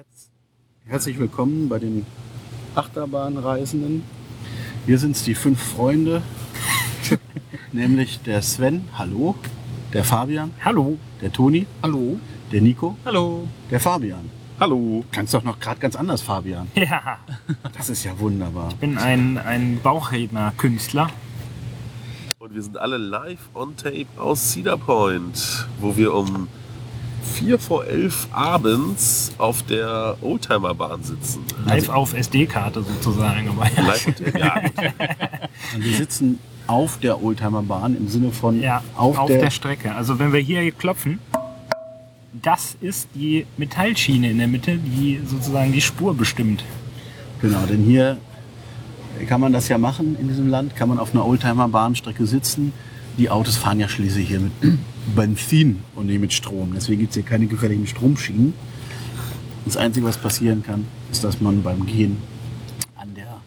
Herz Herzlich willkommen bei den Achterbahnreisenden. Hier sind es die fünf Freunde, nämlich der Sven, hallo, der Fabian, Hallo. der Toni, Hallo. der Nico, Hallo. der Fabian. Hallo. Kannst doch noch gerade ganz anders, Fabian. Ja, Das ist ja wunderbar. ich bin ein, ein Bauchredner-Künstler. Und wir sind alle live on tape aus Cedar Point, wo wir um 4 vor 11 abends auf der Oldtimerbahn sitzen. Live auf SD-Karte sozusagen. Live ja. Und wir sitzen auf der Oldtimerbahn im Sinne von Ja, auf, auf, der, der, Strecke. Also wenn wir hier klopfen, das ist die Metallschiene in der Mitte, die sozusagen die Spur bestimmt. Genau, denn hier kann man das ja machen in diesem Land, kann man auf einer Oldtimer-Bahnstrecke sitzen. Die Autos fahren ja schließlich hier mit Benzin und nicht mit Strom. Deswegen gibt es hier keine gefährlichen Stromschienen. Das Einzige, was passieren kann, ist, dass man beim Gehen an, der,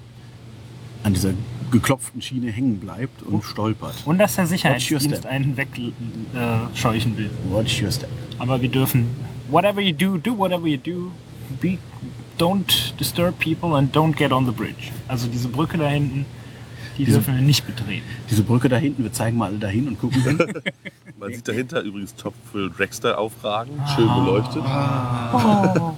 an dieser geklopften Schiene hängen bleibt und stolpert. Und dass der Sicherheitsdienst einen wegscheuchen will. Watch your step. Aber wir dürfen, whatever you do, do whatever you do, be, don't disturb people and don't get on the bridge. Also diese Brücke da hinten, die Diese- dürfen wir nicht betreten. Diese Brücke da hinten, wir zeigen mal alle dahin und gucken hin. Man sieht dahinter übrigens Top Thrill Dragster aufragen, schön beleuchtet.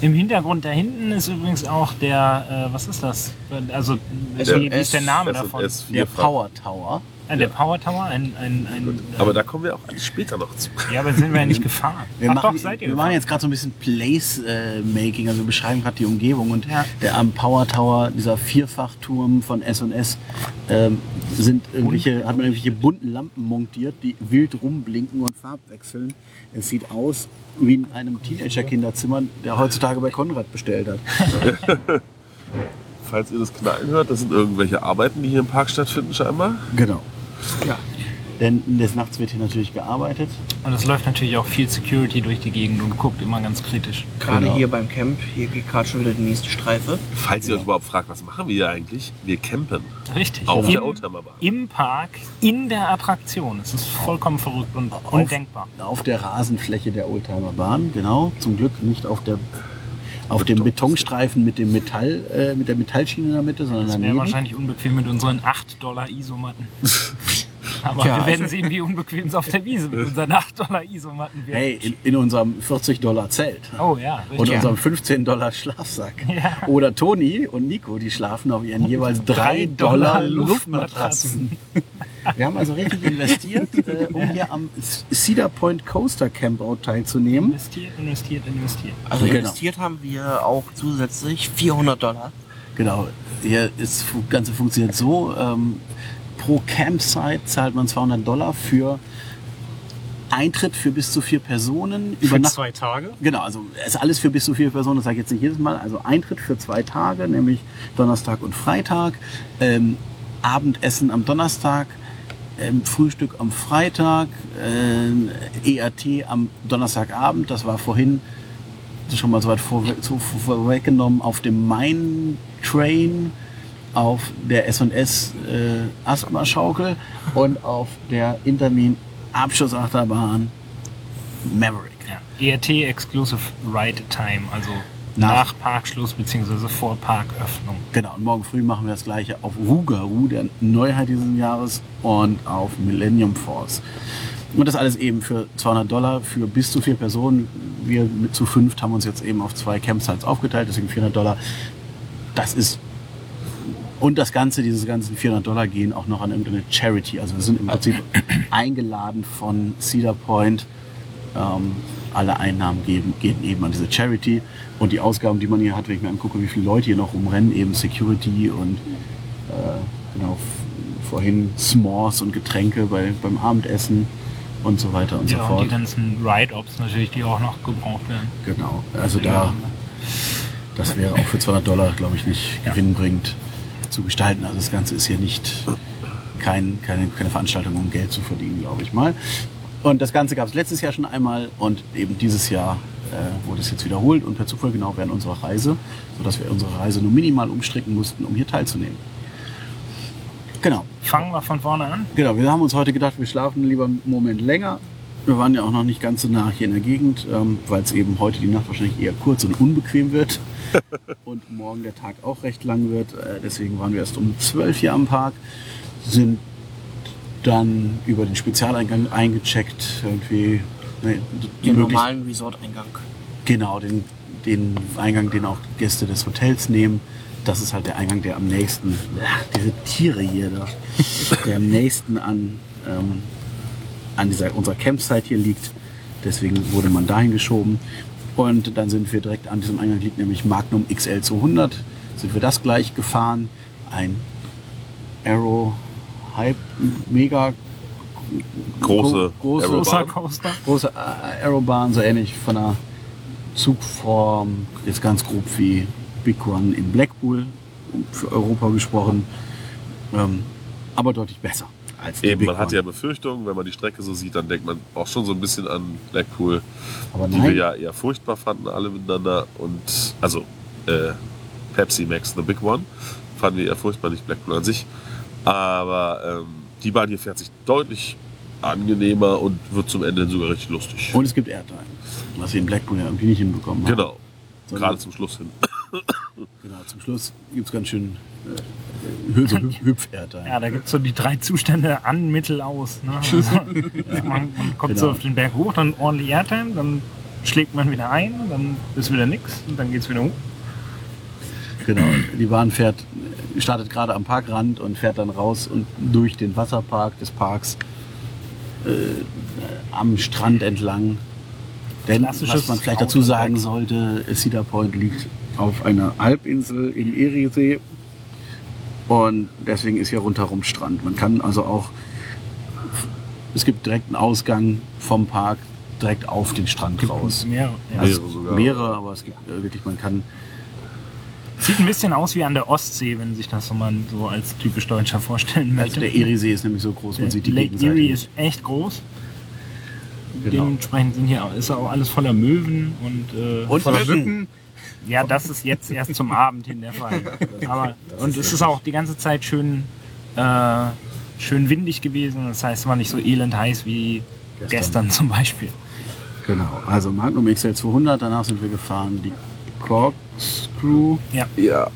Im Hintergrund da hinten ist übrigens auch der, äh, was ist das? Also, Der wie, ist der Name S- davon? S4 Der. Power Tower. Ah, der Power Tower? Ein, ein, ein, Aber da kommen wir auch alles später noch zu. ja, aber sind wir ja nicht gefahren. Wir, Ach machen, doch, seid ihr wir machen gefahren. jetzt gerade so ein bisschen Place-Making, also wir beschreiben gerade die Umgebung und Ja. der am Power Tower, dieser Vierfachturm von S&S, ähm, sind irgendwelche, hat man irgendwelche bunten Lampen montiert, die wild rumblinken und farbwechseln. Es sieht aus wie in einem Teenager-Kinderzimmer, der heutzutage bei Konrad bestellt hat. Falls ihr das Knallen hört, das sind irgendwelche Arbeiten, die hier im Park stattfinden scheinbar. Genau. Ja. Denn des Nachts wird hier natürlich gearbeitet. Und es läuft natürlich auch viel Security durch die Gegend und guckt immer ganz kritisch. Gerade Genau. hier beim Camp, hier geht gerade schon wieder die nächste Streife. Falls ihr euch überhaupt fragt, was machen wir hier eigentlich? Wir campen Richtig. auf Im, der Oldtimerbahn. Im Park, in der Attraktion. Es ist vollkommen verrückt und undenkbar. Auf der Rasenfläche der Oldtimerbahn, genau. Zum Glück nicht auf der auf dem Betonstreifen mit dem Metall, äh, mit der Metallschiene in der Mitte, sondern Das wäre daneben. wahrscheinlich unbequem mit unseren 8 Dollar Isomatten. Aber Ja, wir werden also- sehen, wie unbequem es auf der Wiese mit unseren 8 Dollar Isomatten wird. Hey, in, in unserem 40 Dollar Zelt. Oh ja, Und richtig. unserem 15 Dollar Schlafsack. Ja. Oder Toni und Nico, die schlafen auf ihren jeweils 3 Dollar Luftmatratzen. Wir haben also richtig investiert, äh, um hier am Cedar Point Coaster Campout teilzunehmen. Investiert, investiert, investiert. Also Genau. investiert haben wir auch zusätzlich 400 Dollar. Genau, hier ist das Ganze funktioniert so. Ähm, pro Campsite zahlt man 200 Dollar für Eintritt für bis zu vier Personen. Übernacht- Tage? Genau, also ist alles für bis zu vier Personen, das sage ich jetzt nicht jedes Mal. Also Eintritt für zwei Tage, nämlich Donnerstag und Freitag, ähm, Abendessen am Donnerstag, ähm, Frühstück am Freitag, ähm, ERT am Donnerstagabend, das war vorhin schon mal so weit vorweggenommen auf dem Main Train, auf der S&S äh, Asthma-Schaukel und auf der Intermin Abschussachterbahn Maverick. Ja. ERT Exclusive Ride Time, also Nach- nach, Parkschluss bzw. vor Parköffnung. Genau, und morgen früh machen wir das gleiche auf Rugaru, der Neuheit dieses Jahres, und auf Millennium Force. Und das alles eben für 200 Dollar für bis zu vier Personen. Wir mit zu fünft haben uns jetzt eben auf zwei Campsites aufgeteilt, deswegen 400 Dollar. Das ist und das Ganze, diese ganzen 400 Dollar gehen auch noch an irgendeine Charity. Also wir sind im Prinzip eingeladen von Cedar Point. Ähm, alle Einnahmen geben, gehen eben an diese Charity. Und die Ausgaben, die man hier hat, wenn ich mir angucke, wie viele Leute hier noch rumrennen, eben Security und äh, genau, vorhin S'mores und Getränke bei, beim Abendessen und so weiter und so Ja, und fort. die ganzen Ride-Ops natürlich, die auch noch gebraucht werden. Genau, also da, das wäre auch für 200 Dollar, glaube ich, nicht Ja. gewinnbringend zu gestalten. Also das Ganze ist hier nicht kein, keine, keine Veranstaltung, um Geld zu verdienen, glaube ich mal. Und das Ganze gab es letztes Jahr schon einmal und eben dieses Jahr äh, wurde es jetzt wiederholt und per Zufall genau während unserer Reise, sodass wir unsere Reise nur minimal umstricken mussten, um hier teilzunehmen. Genau, Fangen wir von vorne an. genau. Wir haben uns heute gedacht, wir schlafen lieber einen Moment länger Wir waren ja auch noch nicht ganz so nah hier in der Gegend, ähm, weil es eben heute die Nacht wahrscheinlich eher kurz und unbequem wird. und morgen der Tag auch recht lang wird. Äh, deswegen waren wir erst um 12 hier am Park, sind dann über den Spezialeingang eingecheckt. Irgendwie, ne, Den normalen Resort-Eingang. Genau, den, den Eingang, den auch Gäste des Hotels nehmen. Das ist halt der Eingang, der am nächsten, ach, diese Tiere hier da, der am nächsten an, ähm, an dieser, unserer Campsite hier liegt. Deswegen wurde man dahin geschoben. Und dann sind wir direkt an diesem Eingang liegt nämlich Magnum XL 200. Sind wir das gleich gefahren. Ein Arrow Hype Mega Große große, Aerobahn. Großer Coaster. große äh, Aerobahn, so ähnlich von der Zugform, jetzt ganz grob wie Big Run in Blackpool, für Europa gesprochen, ähm, aber deutlich besser als Eben, man hat ja Befürchtungen, wenn man die Strecke so sieht, dann denkt man auch schon so ein bisschen an Blackpool, aber die wir ja eher furchtbar fanden, alle miteinander. Und also äh, Pepsi Max The Big One fanden wir eher furchtbar, nicht Blackpool an sich. Aber ähm, die Bahn hier fährt sich deutlich angenehmer und wird zum Ende sogar richtig lustig. und es gibt Airtime, was wir in Blackpool ja irgendwie nicht hinbekommen haben. genau, gerade zum Schluss hin. Genau, zum Schluss gibt es ganz schön äh, so Hüpf- Hüpf-Airtime. Ja, da gibt es so die drei Zustände an, mittel, aus. Ne? Also, man, man kommt so Genau. auf den Berg hoch, dann ordentlich Airtime, dann schlägt man wieder ein, dann ist wieder nix und dann geht es wieder hoch. Genau, die Bahn fährt, startet gerade am Parkrand und fährt dann raus und durch den Wasserpark des Parks äh, am Strand entlang. Denn was man vielleicht dazu sagen sollte, Cedar Point liegt auf einer Halbinsel im Eriesee und deswegen ist hier rundherum Strand. Man kann also auch, es gibt direkt einen Ausgang vom Park direkt auf den Strand raus. Mehrere, ja. Also Mehrere sogar. mehrere, aber es gibt äh, wirklich, man kann Sieht ein bisschen aus wie an der Ostsee, wenn sich das so mal so als typisch Deutscher vorstellen Also möchte. der Eriesee ist nämlich so groß, man sieht die Lake Gegenseite. Erie ist echt groß. Genau. Dementsprechend sind hier, ist auch alles voller Möwen und, äh, Und voller Mücken. Ja, das ist jetzt erst zum Abend hin der Fall. Aber, und es ist auch die ganze Zeit schön, äh, schön windig gewesen. Das heißt, es war nicht so elend heiß wie Gestern. gestern, zum Beispiel. Genau, also Magnum XL 200, danach sind wir gefahren die Corkscrew, Ja, Ja,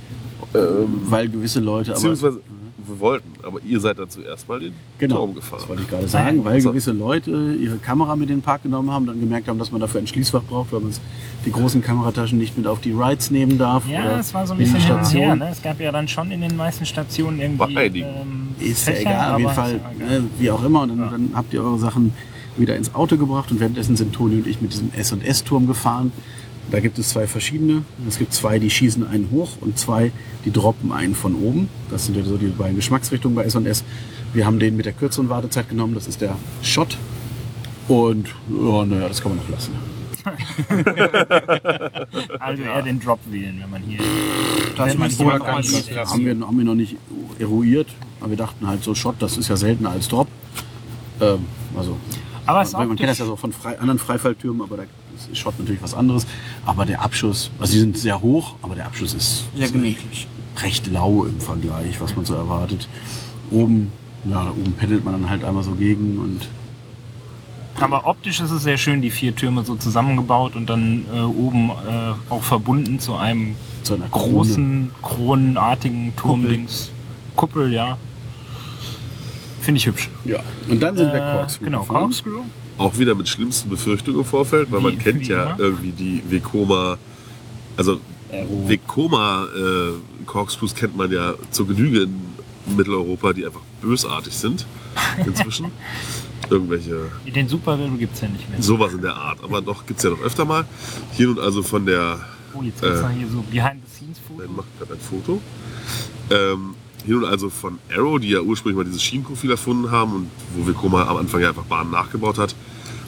ähm, weil gewisse Leute, aber beziehungsweise wir wollten, aber ihr seid dann zuerst mal den genau, Turm das gefahren. wollte ich gerade sagen, weil gewisse Leute ihre Kamera mit in den Park genommen haben, dann gemerkt haben, dass man dafür ein Schließfach braucht, weil man die großen Kamerataschen nicht mit auf die Rides nehmen darf. ja oder es war so ein bisschen hin und her. Station. Ne? Es gab ja dann schon in den meisten Stationen irgendwie. Bei einigen. Ähm, Ist ja Fächer, egal, auf jeden Fall, ja ne, wie auch immer. Und dann, dann habt ihr eure Sachen wieder ins Auto gebracht und währenddessen sind Toni und ich mit diesem S&S-Turm gefahren. Da gibt es zwei verschiedene. Es gibt zwei, die schießen einen hoch und zwei, die droppen einen von oben. Das sind ja so die beiden Geschmacksrichtungen bei S&S. Wir haben den mit der kürzeren Wartezeit genommen. Das ist der Shot. Und ja, naja, das kann man noch lassen. Also eher den Drop wählen, wenn man hier. Das wenn man hier lassen. Haben wir, haben wir noch nicht eruiert. Aber wir dachten halt so, Shot, das ist ja seltener als Drop. Ähm, also Aber man, man kennt das ja so von frei, anderen Freifalltürmen, aber da ist Shot natürlich was anderes. Aber der Abschuss, also die sind sehr hoch, aber der Abschuss ist Sehr gemütlich. recht lau im Vergleich, was man so erwartet. Oben, ja, oben pendelt man dann halt einmal so gegen und aber optisch ist es sehr schön, die vier Türme so zusammengebaut und dann äh, oben äh, auch verbunden zu einem zu einer Krone. großen, kronenartigen Turmdings. Kuppel, ja. Finde ich hübsch. Ja, und dann sind wir Äh, Corkscrew genau, gefahren. Corkscrew. Auch wieder mit schlimmsten Befürchtungen im Vorfeld, weil Wie- man kennt ja immer. irgendwie die Vekoma, also Aero. Vekoma äh, Corkscrews kennt man ja zur Genüge in Mitteleuropa, die einfach bösartig sind inzwischen. Irgendwelche Den Super Riddle gibt es ja nicht mehr. sowas in der Art, aber doch gibt es ja noch öfter mal. Hier nun also von der Oh, jetzt gibt's Äh. hier so Behind-the-Scenes-Foto. Nein, macht gerade ein Foto. Ähm, hier nun also von Arrow, die ja ursprünglich mal dieses Schienenprofil erfunden haben und wo Vekoma am Anfang ja einfach Bahnen nachgebaut hat.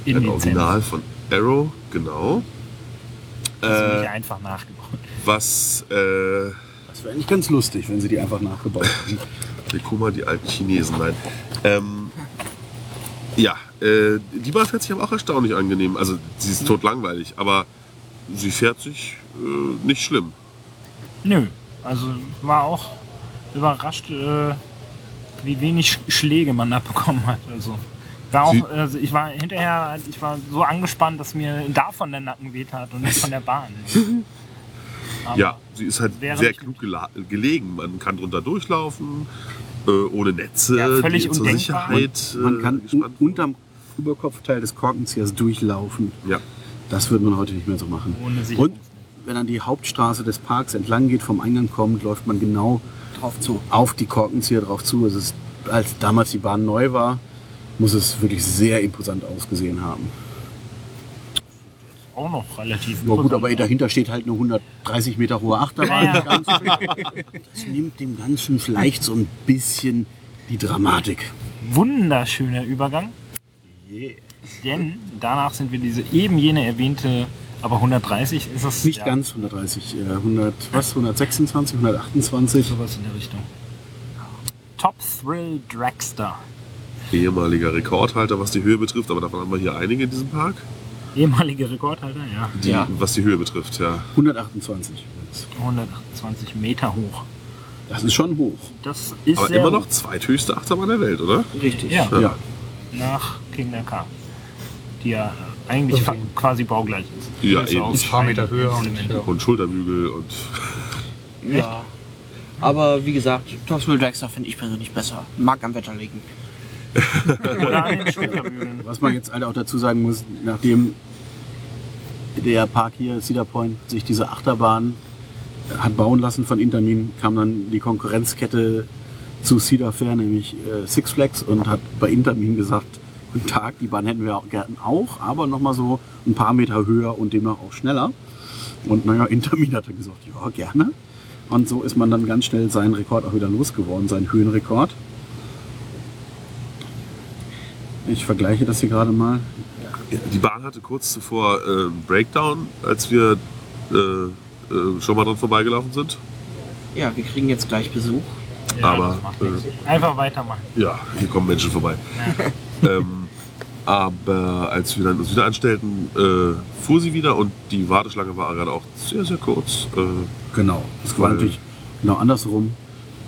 In ein den Original von Arrow, genau. Also Äh, nicht einfach nachgebaut. was äh, Das wäre eigentlich ganz lustig, wenn sie die einfach nachgebaut hätten. Vekoma, die alten Chinesen, nein. Ähm, ja, äh, die Bahn fährt sich aber auch erstaunlich angenehm. Also sie ist totlangweilig, aber sie fährt sich äh, nicht schlimm. Nö, also war auch überrascht, äh, wie wenig Schläge man abbekommen hat. Also War auch, also ich war hinterher, ich war so angespannt, dass mir davon der Nacken weht hat und nicht von der Bahn. Aber Ja, sie ist halt sehr klug gelegen. Man kann drunter durchlaufen, äh, ohne Netze, Ja, völlig zur. Sicherheit. Man äh, kann gespannt unterm Überkopfteil des Korkenziehers durchlaufen. Ja, Das würde man heute nicht mehr so machen. Ohne Und wenn dann die Hauptstraße des Parks entlang geht, vom Eingang kommt, läuft man genau Drauf zu. auf die Korkenzieher drauf zu. Es ist, als damals die Bahn neu war, muss es wirklich sehr imposant ausgesehen haben. auch noch relativ Ja gut, aber dahinter steht halt eine 130 Meter hohe Achterbahn. Ja. Das nimmt dem Ganzen vielleicht so ein bisschen die Dramatik. Wunderschöner Übergang. Denn danach sind wir diese eben jene erwähnte, aber 130 ist es Nicht ja, ganz 130, äh, 100, was, 126, 128. sowas in der Richtung. Top Thrill Dragster. Ehemaliger Rekordhalter, was die Höhe betrifft, aber davon haben wir hier einige in diesem Park. Ehemaliger Rekordhalter, ja. Die, Ja. Was die Höhe betrifft, ja. 128. 128 Meter hoch. Das ist schon hoch. Das ist Aber immer noch zweithöchste Achterbahn der Welt, oder? Richtig. Ja, Ja. nach King K. Die ja eigentlich fa- quasi baugleich ist. Ja, Bis eben. Ein paar Meter höher und ja. Und Schulterbügel und Ja. Aber wie gesagt, Topsville Dragster finde ich persönlich besser. Mag am Wetter liegen. Was man jetzt halt auch dazu sagen muss, nachdem der Park hier, Cedar Point, sich diese Achterbahn hat bauen lassen von Intermin, kam dann die Konkurrenzkette zu Cedar Fair, nämlich äh, Six Flags, und hat bei Intermin gesagt, guten Tag, die Bahn hätten wir auch gern auch, aber nochmal so ein paar Meter höher und demnach auch schneller. Und naja, Intermin hat dann gesagt, ja, gerne. Und so ist man dann ganz schnell seinen Rekord auch wieder losgeworden, seinen Höhenrekord. Ich vergleiche das hier gerade mal. die Bahn hatte kurz zuvor äh, einen Breakdown, als wir äh, äh, schon mal dran vorbeigelaufen sind. Ja, wir kriegen jetzt gleich Besuch. Ja, Aber, äh. Einfach weitermachen. Ja, hier kommen Menschen vorbei. ähm, aber als wir dann uns wieder anstellten, äh, fuhr sie wieder und die Warteschlange war gerade auch sehr, sehr kurz. Äh, Genau. Es war natürlich genau andersrum.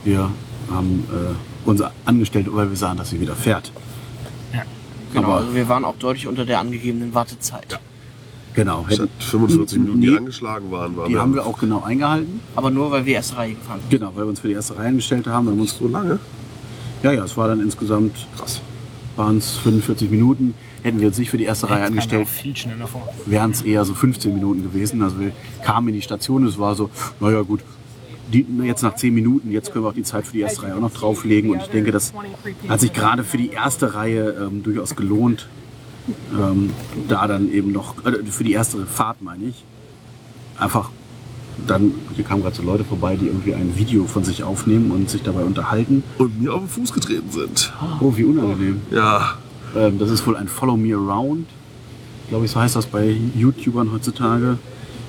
Wir haben äh, uns angestellt, weil wir sahen, dass sie wieder fährt. Genau, Aber- also wir waren auch deutlich unter der angegebenen Wartezeit. Genau. statt Hätten, 45 Minuten, die Nee. angeschlagen waren, waren die haben wir auch genau eingehalten. Aber nur, weil wir erste Reihe gefahren sind. Genau, weil wir uns für die erste Reihe angestellt haben. Wir haben uns, so lange. ja, ja, es war dann insgesamt, krass, waren es 45 Minuten. Hätten wir uns nicht für die erste Reihe angestellt, wären es eher so 15 Minuten gewesen. Also wir kamen in die Station, es war so, naja gut, die, jetzt nach 10 Minuten, jetzt können wir auch die Zeit für die erste Reihe auch noch drauflegen. Und ich denke, das hat sich gerade für die erste Reihe ähm, durchaus gelohnt, ähm, da dann eben noch, äh, für die erste Fahrt meine ich, einfach dann, hier kamen gerade so Leute vorbei, die irgendwie ein Video von sich aufnehmen und sich dabei unterhalten. Und mir auf den Fuß getreten sind. Oh, wie unangenehm. Ja, Ähm, das ist wohl ein Follow Me Around. Glaube ich, so heißt das bei YouTubern heutzutage.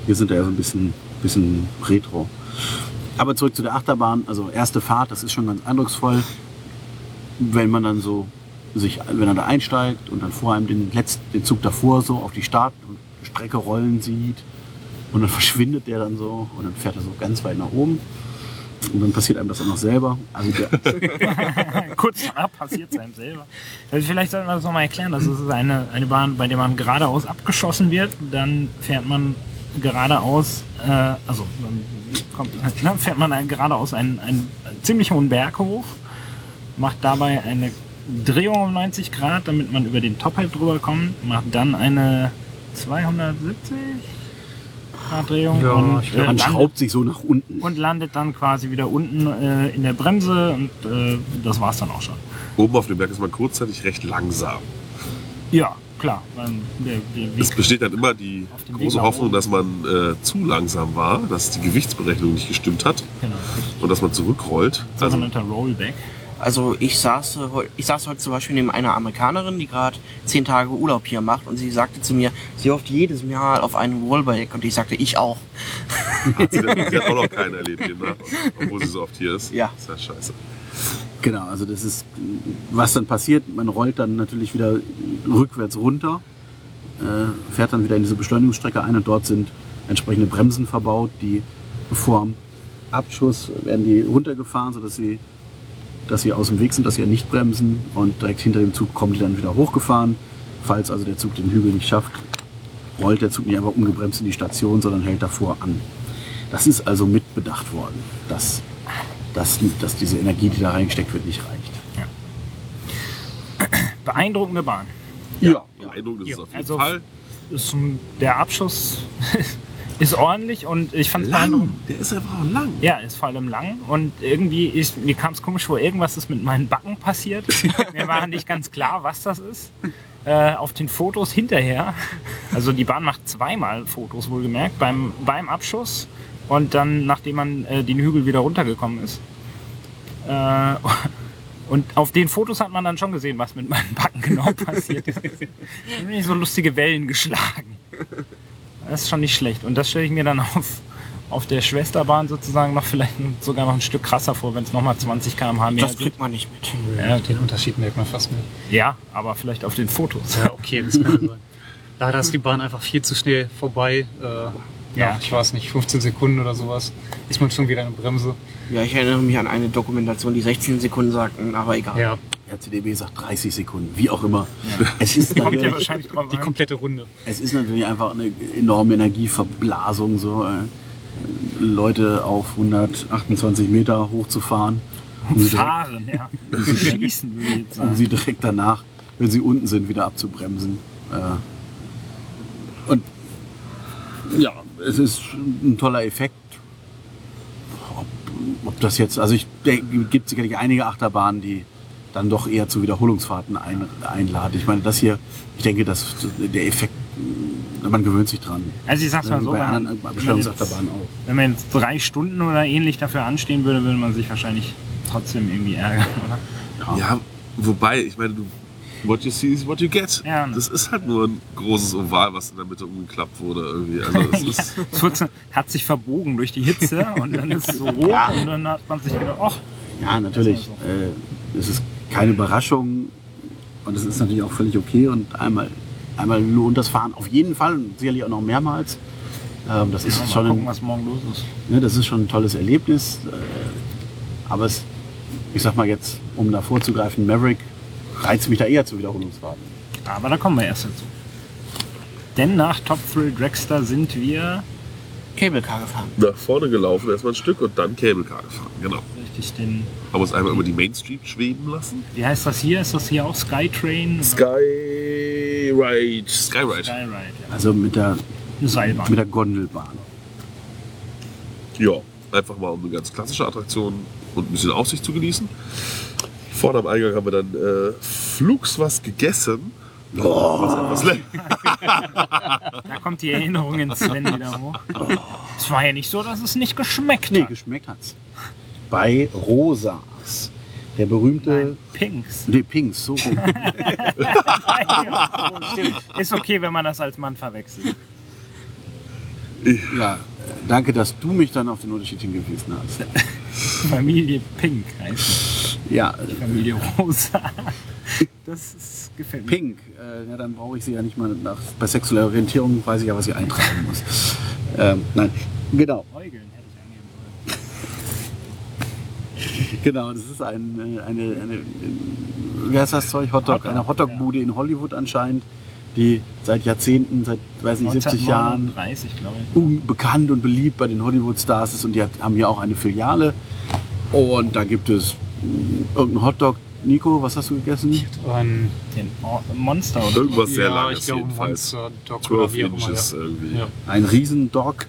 Wir sind da ja so ein bisschen, bisschen retro. Aber zurück zu der Achterbahn. Also erste Fahrt, das ist schon ganz eindrucksvoll. Wenn man dann so sich, wenn er da einsteigt und dann vor allem den, letzten, den Zug davor so auf die Startstrecke rollen sieht und dann verschwindet der dann so und dann fährt er so ganz weit nach oben und dann passiert einem das auch noch selber. Also der, Kurz danach passiert es einem selber. Also vielleicht sollten wir das nochmal erklären. Das ist eine, eine Bahn, bei der man geradeaus abgeschossen wird. Dann fährt man geradeaus, äh, also dann kommt, ne, fährt man ein- geradeaus einen, einen ziemlich hohen Berg hoch, macht dabei eine Drehung um 90 Grad, damit man über den Top halt drüber kommt, macht dann eine 270 Grad Drehung Ja, und, äh, man landet- schraubt sich so nach unten. und landet dann quasi wieder unten äh, in der Bremse und äh, das war's dann auch schon. oben auf dem Berg ist man kurzzeitig recht langsam. Ja, klar. Der, der Es besteht dann immer die große Hoffnung, dass man äh, zu langsam war, dass die Gewichtsberechnung nicht gestimmt hat genau, und dass man zurückrollt. Also, sogenannter Rollback. Also ich saß, äh, ich saß heute zum Beispiel neben einer Amerikanerin, die gerade zehn Tage Urlaub hier macht und sie sagte zu mir, sie hofft jedes Jahr auf einen Rollback und ich sagte, ich auch. hat sie, dann, sie hat auch noch keinen erlebt, demnach, obwohl sie so oft hier ist. Ja. Ist ja scheiße. Genau, also das ist, was dann passiert, man rollt dann natürlich wieder rückwärts runter, äh, fährt dann wieder in diese Beschleunigungsstrecke ein und dort sind entsprechende Bremsen verbaut, die vor dem Abschuss werden die runtergefahren, sodass sie dass sie aus dem Weg sind, dass sie ja nicht bremsen und direkt hinter dem Zug kommen die dann wieder hochgefahren. Falls also der Zug den Hügel nicht schafft, rollt der Zug nicht einfach ungebremst in die Station, sondern hält davor an. Das ist also mitbedacht worden, dass, dass, dass diese Energie, die da reingesteckt wird, nicht reicht. Beeindruckende Bahn. Ja, Beeindruckend ist es auf jeden Also- Fall. Ist, der Abschuss ist ordentlich und ich fand es Lang. Der ist einfach auch lang. Ja, ist vor allem lang und irgendwie ist, mir kam es komisch vor, irgendwas ist mit meinen Backen passiert. mir war nicht ganz klar, was das ist. Äh, auf den Fotos hinterher, also die Bahn macht zweimal Fotos wohlgemerkt, beim, beim Abschuss und dann nachdem man äh, den Hügel wieder runtergekommen ist. Äh, und auf den Fotos hat man dann schon gesehen, was mit meinen Backen genau passiert ist. Da sind nicht so lustige Wellen geschlagen. Das ist schon nicht schlecht. Und das stelle ich mir dann auf, auf der Schwesterbahn sozusagen noch vielleicht sogar noch ein Stück krasser vor, wenn es nochmal 20 km/h mehr Das kriegt man nicht mit. Ja. Den Unterschied merkt man fast nicht. Ja, aber vielleicht auf den Fotos. Ja, okay, das kann sein. Leider ist die Bahn einfach viel zu schnell vorbei. Äh, ja. Ja. ich weiß nicht, 15 Sekunden oder sowas. Ist man schon wieder eine Bremse. Ja, ich erinnere mich an eine Dokumentation, die 16 Sekunden sagten, aber egal. Ja, RCDB sagt 30 Sekunden, wie auch immer. Es, ist Kommt ja natürlich, wahrscheinlich drauf die an. komplette Runde. es ist natürlich einfach eine enorme Energieverblasung, so äh, Leute auf 128 Meter hochzufahren, um sie, direkt, Fahren, ja. Schießen würde ich jetzt um sie direkt danach, wenn sie unten sind, wieder abzubremsen. Äh, und ja, es ist ein toller Effekt. Ob, ob das jetzt, also ich denke, es gibt sicherlich einige Achterbahnen, die dann doch eher zu Wiederholungsfahrten ein, einladen. Ich meine, das hier, ich denke, dass der Effekt, man gewöhnt sich dran. Also ich sag's mal so, bei wenn man, anderen Bestellungsachterbahnen auch. wenn man jetzt drei Stunden oder ähnlich dafür anstehen würde, würde man sich wahrscheinlich trotzdem irgendwie ärgern, oder? Ja, wobei, ich meine, du, what you see is what you get. Ja. Das ist halt nur ein großes Oval, was in der Mitte umgeklappt wurde irgendwie. Also es Ja, hat sich verbogen durch die Hitze und dann ist es so hoch und dann hat man sich gedacht, ach, Ja, natürlich. Äh, es ist keine Überraschung und es ist natürlich auch völlig okay und einmal, einmal lohnt das Fahren auf jeden Fall und sicherlich auch noch mehrmals. Ähm, das ist mal schon gucken, ein, was morgen los ist. ne, das ist schon ein tolles Erlebnis. Äh, aber es, ich sag mal jetzt, um da vorzugreifen, Maverick reizt mich da eher zu Wiederholungsfahrten. Aber da kommen wir erst dazu. Denn nach Top Thrill Dragster sind wir Cable Car gefahren. nach vorne gelaufen, erstmal ein Stück und dann Cable Car gefahren. Genau. richtig den. Haben uns einmal über die Main Street schweben lassen. Wie heißt das hier? Ist das hier auch Skytrain? Skyride. Skyride. Skyride, ja. Also mit der, Seilbahn. mit der Gondelbahn. Ja, einfach mal um eine ganz klassische Attraktion und ein bisschen Aussicht zu genießen. Vorne am Eingang haben wir dann äh, flugs was gegessen. Was etwas Da kommt die Erinnerung in Sven wieder hoch. Es war ja nicht so, dass es nicht geschmeckt Nee, hat. geschmeckt hat's. Bei Rosas. Der berühmte. Pinks. Nee, Pinks, so rum. Ist okay, wenn man das als Mann verwechselt. ja, danke, dass du mich dann auf den Unterschied hingewiesen hast. Familie Pink heißt Ja, die Familie Rosa. Das ist, gefällt mir. Pink. Äh, ja, dann brauche ich sie ja nicht mal nach. Bei sexueller Orientierung weiß ich ja, was ich eintragen muss. Ähm, nein, genau, Äugeln hätte ich angeben sollen. genau. Das ist ein, äh, eine, eine, wie heißt das Zeug? Hotdog, Hotdog, eine Hotdog-Bude in Hollywood anscheinend, die seit Jahrzehnten, seit weiß nicht 70 Jahren 1939, glaube ich. unbekannt und beliebt bei den Hollywood-Stars ist und die hat, haben hier auch eine Filiale. Und da gibt es irgendeinen Hotdog. Nico, was hast du gegessen? Ein, Den Mo- Monster oder Irgendwas sehr ja, langes ich glaube jedenfalls. Monster Dog 12 oder wie auch immer. Inches Ja. irgendwie. Ja. Ein Riesendog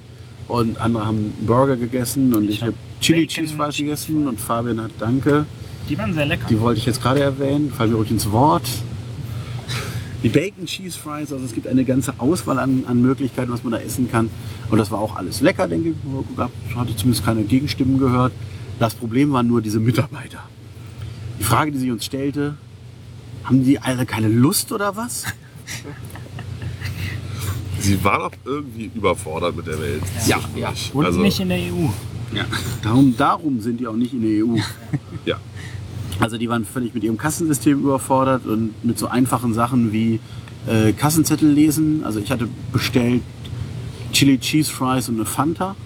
und andere haben Burger gegessen und ich, hab habe Chili Bacon Cheese Fleisch gegessen und Fabian hat Danke. Die waren sehr lecker. Die wollte ich jetzt gerade erwähnen, fallen mir ruhig ins Wort. Die Bacon Cheese Fries, also es gibt eine ganze Auswahl an, an Möglichkeiten, was man da essen kann. Und das war auch alles lecker, denke ich. Gab- Hatte zumindest keine Gegenstimmen gehört. Das Problem waren nur diese Mitarbeiter. Die Frage, die sie uns stellte, haben die alle keine Lust oder was? Sie waren auch irgendwie überfordert mit der Welt. Ja, ja. Und Also, nicht in der EU. Ja. Darum, darum sind die auch nicht in der EU. ja. Also die waren völlig mit ihrem Kassensystem überfordert und mit so einfachen Sachen wie äh, Kassenzettel lesen. Also ich hatte bestellt Chili Cheese Fries und eine Fanta.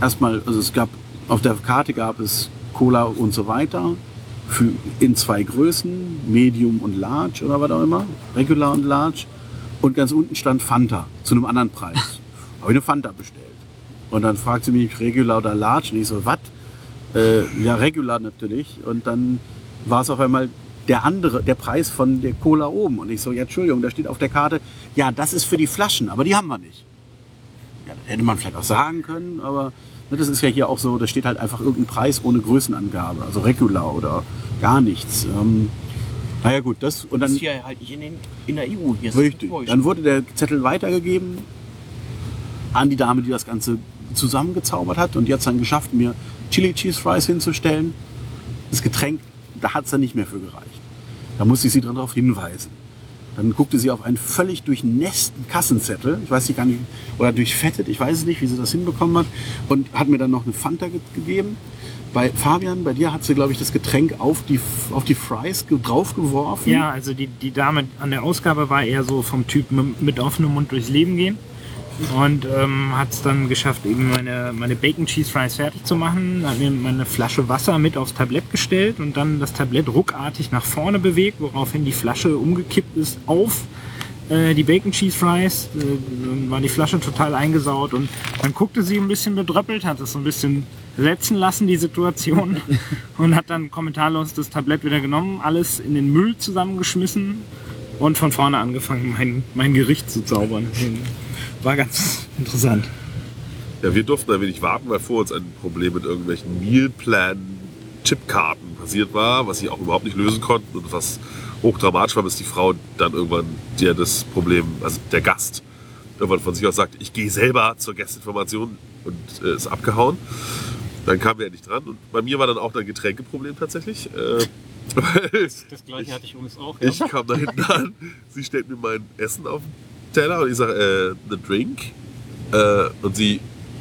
Erstmal, also es gab auf der Karte gab es Cola und so weiter. für, in zwei Größen, Medium und Large oder was auch immer, Regular und Large. Und ganz unten stand Fanta zu einem anderen Preis. Habe ich eine Fanta bestellt. Und dann fragt sie mich, Regular oder Large? Und ich so, was? Äh, ja, Regular natürlich. Und dann war es auf einmal der andere, der Preis von der Cola oben. Und ich so, ja, Entschuldigung, da steht auf der Karte, ja, das ist für die Flaschen, aber die haben wir nicht. Ja, das hätte man vielleicht auch sagen können, aber ne, das ist ja hier auch so, da steht halt einfach irgendein Preis ohne Größenangabe, also Regular oder gar nichts. Ähm, naja gut, das und Das dann ist hier halt nicht in, den, in der EU. Hier richtig. Dann wurde der Zettel weitergegeben an die Dame, die das Ganze zusammengezaubert hat und es dann geschafft, mir Chili Cheese Fries hinzustellen. Das Getränk, da hat es dann nicht mehr für gereicht. Da musste ich sie darauf hinweisen. Dann guckte sie auf einen völlig durchnässten Kassenzettel, ich weiß nicht gar nicht, oder durchfettet, ich weiß es nicht, wie sie das hinbekommen hat, und hat mir dann noch eine Fanta ge gegeben. Bei Fabian, bei dir hat sie, glaube ich, das Getränk auf die, auf die Fries ge- draufgeworfen. Ja, also die, die Dame an der Ausgabe war eher so vom Typ mit offenem Mund durchs Leben gehen. Und ähm, hat es dann geschafft, eben meine, meine Bacon Cheese Fries fertig zu machen. Hat mir meine Flasche Wasser mit aufs Tablett gestellt und dann das Tablett ruckartig nach vorne bewegt, woraufhin die Flasche umgekippt ist auf äh, die Bacon Cheese Fries. Äh, dann war die Flasche total eingesaut und dann guckte sie ein bisschen bedröppelt, hat es so ein bisschen setzen lassen, die Situation. und hat dann kommentarlos das Tablett wieder genommen, alles in den Müll zusammengeschmissen und von vorne angefangen, mein, mein Gericht zu zaubern. War ganz interessant. Ja, wir durften ein wenig warten, weil vor uns ein Problem mit irgendwelchen Mealplan-Chipkarten passiert war, was sie auch überhaupt nicht lösen konnten und was hochdramatisch war, bis die Frau dann irgendwann dir das Problem, also der Gast, irgendwann von sich aus sagt, ich gehe selber zur Gastinformation und äh, ist abgehauen. Dann kamen wir endlich dran und bei mir war dann auch ein Getränkeproblem tatsächlich. Äh, weil Das gleiche hatte ich übrigens auch. Ja. ich kam da hinten an, sie stellt mir mein Essen auf den Teller und ich sage, äh, the drink. Äh, und sie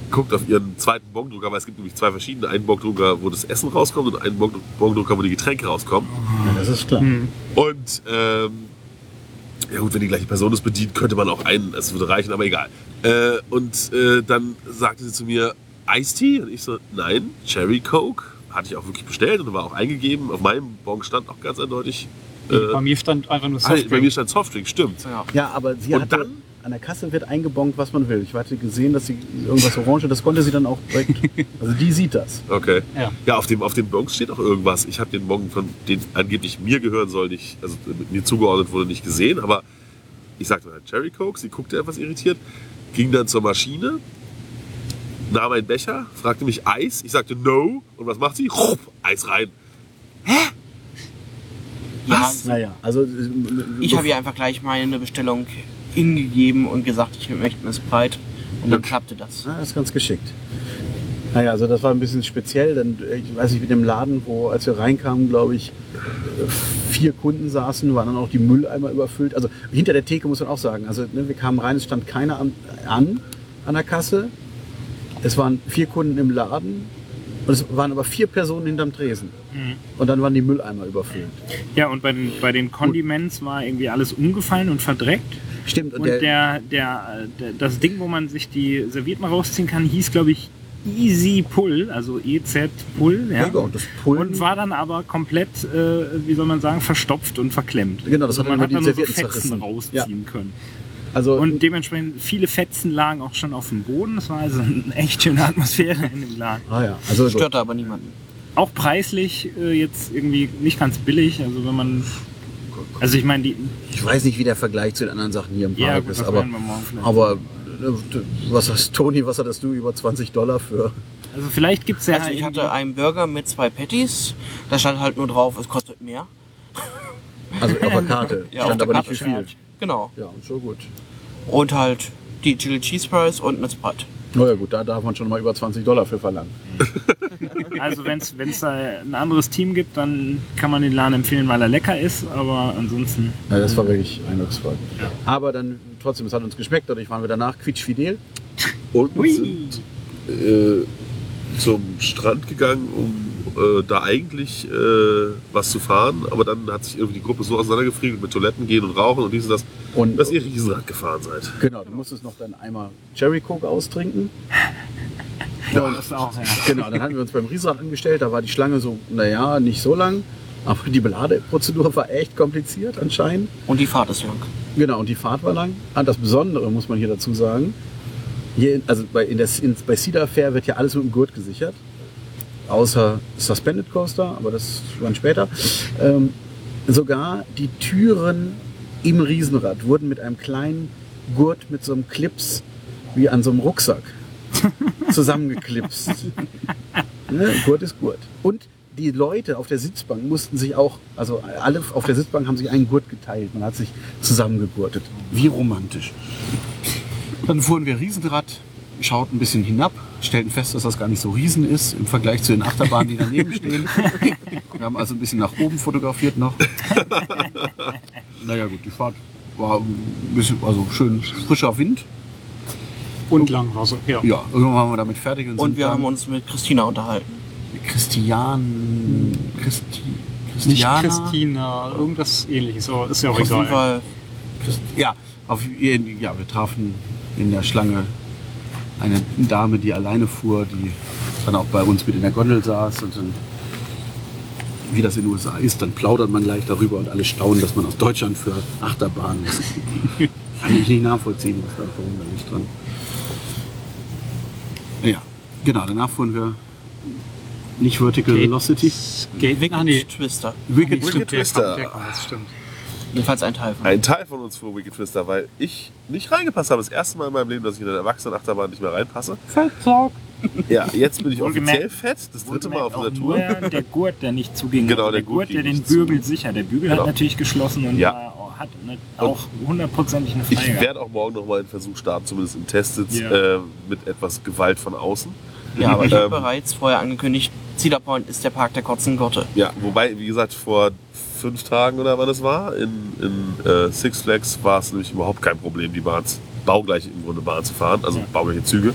guckt auf ihren zweiten Bongdrucker, weil es gibt nämlich zwei verschiedene. Einen Bongdrucker, wo das Essen rauskommt und einen Bong- Bongdrucker, wo die Getränke rauskommen. Ja, das ist klar. Und ähm, ja gut, wenn die gleiche Person das bedient, könnte man auch einen, es würde reichen, aber egal. Äh, und äh, dann sagte sie zu mir, Iced-Tea? Und ich so, nein, Cherry Coke. Hatte ich auch wirklich bestellt und war auch eingegeben. Auf meinem Bon stand auch ganz eindeutig. Äh, Bei mir stand einfach nur ah, bei mir Softdrink. stand Softdrink, stimmt. Ja. Ja, aber sie Und hatte, dann? an der Kasse wird eingebongt, was man will. Ich hatte gesehen, dass sie irgendwas orange, das konnte sie dann auch direkt, also die sieht das. Okay. Ja. Ja, auf dem, auf den Bons steht auch irgendwas. Ich habe den Bon, von den angeblich mir gehören soll, nicht, also mir zugeordnet wurde, nicht gesehen. Aber ich sagte halt Cherry Coke. Sie guckte etwas irritiert, ging dann zur Maschine, nahm einen Becher, fragte mich Eis. Ich sagte No. Und was macht sie? Rupp, Eis rein. Ja, Naja, also ich habe ihr einfach gleich meine Bestellung hingegeben und gesagt, ich möchte eine Sprite. Und dann klappte das. Ja, das ist ganz geschickt. Naja, also das war ein bisschen speziell, denn äh, ich weiß nicht, mit dem Laden, wo als wir reinkamen, glaube ich, äh, vier Kunden saßen, waren dann auch die Mülleimer überfüllt. Also hinter der Theke muss man auch sagen, also ne, wir kamen rein, es stand keiner an, an an der Kasse. Es waren vier Kunden im Laden und es waren aber vier Personen hinterm Tresen. Und dann waren die Mülleimer überfüllt. Ja, und bei den, bei den Condiments war irgendwie alles umgefallen und verdreckt. Stimmt, Und der, der, der, das Ding, wo man sich die Servietten rausziehen kann, hieß, glaube ich, Easy Pull, also EZ Pull. Ja. Ja, genau, das Pullen- und war dann aber komplett, äh, wie soll man sagen, verstopft und verklemmt. Genau, das also hat man immer hat die nur so Servietten Fetzen zerrissen. rausziehen können. Also Und dementsprechend viele Fetzen lagen auch schon auf dem Boden. Das war also eine echt schöne Atmosphäre in dem Laden. ah ja, also. Störte aber niemanden. Auch preislich äh, jetzt irgendwie nicht ganz billig. Also wenn man, also ich meine, die, Ich weiß nicht, wie der Vergleich zu den anderen Sachen hier im Ja, Park gut, ist, das aber, werden wir morgen vielleicht aber äh, was hast Toni, was hattest du über 20 Dollar für? also vielleicht gibt es ja Also ich hatte einen Burger mit zwei Patties. Da stand halt nur drauf, es kostet mehr. Also auf der Karte Ja, stand auf der aber nicht Karte viel. Genau. Ja, schon gut. Und halt die Chili Cheese Fries und eine Sprite. Na ja gut, da darf man schon mal über 20 Dollar für verlangen. Also wenn es da ein anderes Team gibt, dann kann man den Laden empfehlen, weil er lecker ist. Aber ansonsten, Ja, das war wirklich eindrucksvoll. Aber dann trotzdem, es hat uns geschmeckt, dadurch waren wir danach quietschfidel. Und Hui. sind äh, zum Strand gegangen, um äh, da eigentlich äh, was zu fahren. Aber dann hat sich irgendwie die Gruppe so auseinandergefriemelt mit Toiletten gehen und rauchen und dies und das, Und dass ihr Riesenrad gefahren seid. genau, du musstest noch dann einmal Cherry Coke austrinken. das auch, ja. Genau, dann hatten wir uns beim Riesenrad angestellt, da war die Schlange so, naja, nicht so lang. Aber die Beladeprozedur war echt kompliziert anscheinend. Und die Fahrt ist lang. Genau, und die Fahrt war lang. Ah, das Besondere muss man hier dazu sagen. Hier, also bei, in der, in, bei Cedar Fair wird ja alles mit dem Gurt gesichert. Außer Suspended Coaster, aber das wann später. Ähm, sogar die Türen im Riesenrad wurden mit einem kleinen Gurt mit so einem Clips wie an so einem Rucksack zusammengeklipst. ne? Gurt ist Gurt. Und die Leute auf der Sitzbank mussten sich auch, also alle auf der Sitzbank haben sich einen Gurt geteilt. Man hat sich zusammengegurtet. Wie romantisch. Dann fuhren wir Riesenrad, schauten ein bisschen hinab, stellten fest, dass das gar nicht so riesen ist im Vergleich zu den Achterbahnen, die daneben stehen. Wir haben also ein bisschen nach oben fotografiert noch. Naja gut, die Fahrt war ein bisschen, also schön frischer Wind. Und lang war so. Ja. Ja, irgendwann waren wir damit fertig. Und, Und sind wir haben uns mit Christina unterhalten. Christian. Christi, Nicht Christiana? Christina, irgendwas ähnliches, aber ist ja auch Auf jeden egal. Fall Christ- Ja, auf, ja, wir trafen in der Schlange eine Dame, die alleine fuhr, die dann auch bei uns mit in der Gondel saß und dann, wie das in den USA ist, dann plaudert man gleich darüber und alle staunen, dass man aus Deutschland für Achterbahnen ist. Kann ich nicht nachvollziehen, was da verwunderlich dran. Ja, genau, danach fuhren wir nicht Vertical Velocity. Gate, Wicked ah, nee. Twister. Wicked Wicked Twister. der kam, das stimmt. Jedenfalls ein Teil von. Ein Teil von uns fuhr Wicked Twister, weil ich nicht reingepasst habe. Das erste Mal in meinem Leben, dass ich in eine Erwachsenenachterbahn nicht mehr reinpasse. Ja, jetzt bin ich offiziell fett. Das dritte Mal auf auch Tour. Nur der Gurt, der nicht zuging. Genau, der der Gurt Gurt, der den nicht zu. Bügel sichert. Der Bügel Genau. hat natürlich geschlossen und Ja. war, hat auch hundertprozentig eine Ich Freigabe. werde auch morgen noch mal einen Versuch starten, zumindest im Testsitz, Ja. äh, mit etwas Gewalt von außen. Ja, aber ich habe Ähm, bereits vorher angekündigt, Cedar Point ist der Park der kotzenden Gotte. Ja, wobei, wie gesagt, vor fünf Tagen oder wann es war, in, in äh, Six Flags war es nämlich überhaupt kein Problem, die Bahn, baugleiche im Grunde Bahn zu fahren, also Ja. baugleiche Züge,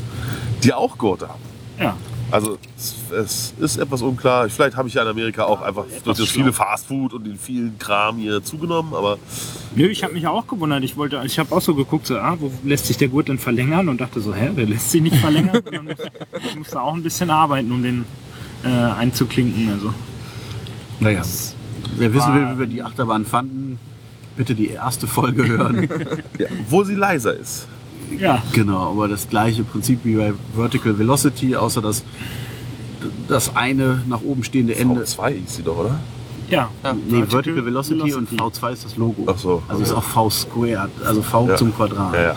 die auch Gurte haben. Ja. Also es, es ist etwas unklar. Vielleicht habe ich ja in Amerika auch einfach durch das viele Fastfood und den vielen Kram hier zugenommen, aber Nö, ich habe mich auch gewundert. Ich wollte, ich habe auch so geguckt, so, ah, wo lässt sich der Gurt denn verlängern? Und dachte so, hä, der lässt sich nicht verlängern. Ich musste auch ein bisschen arbeiten, um den äh, einzuklinken. Also. Naja, wer wissen will, wie wir die Achterbahn fanden, bitte die erste Folge hören. ja, wo sie leiser ist. Ja, genau, aber das gleiche Prinzip wie bei Vertical Velocity, außer dass das eine nach oben stehende Ende. V2 hieß sie doch, oder? ja. Ja. Nee, Vertical Velocity, und V2 ist das Logo. Ach so. Also ist auch V squared, also V Ja. zum Quadrat. Ja, ja.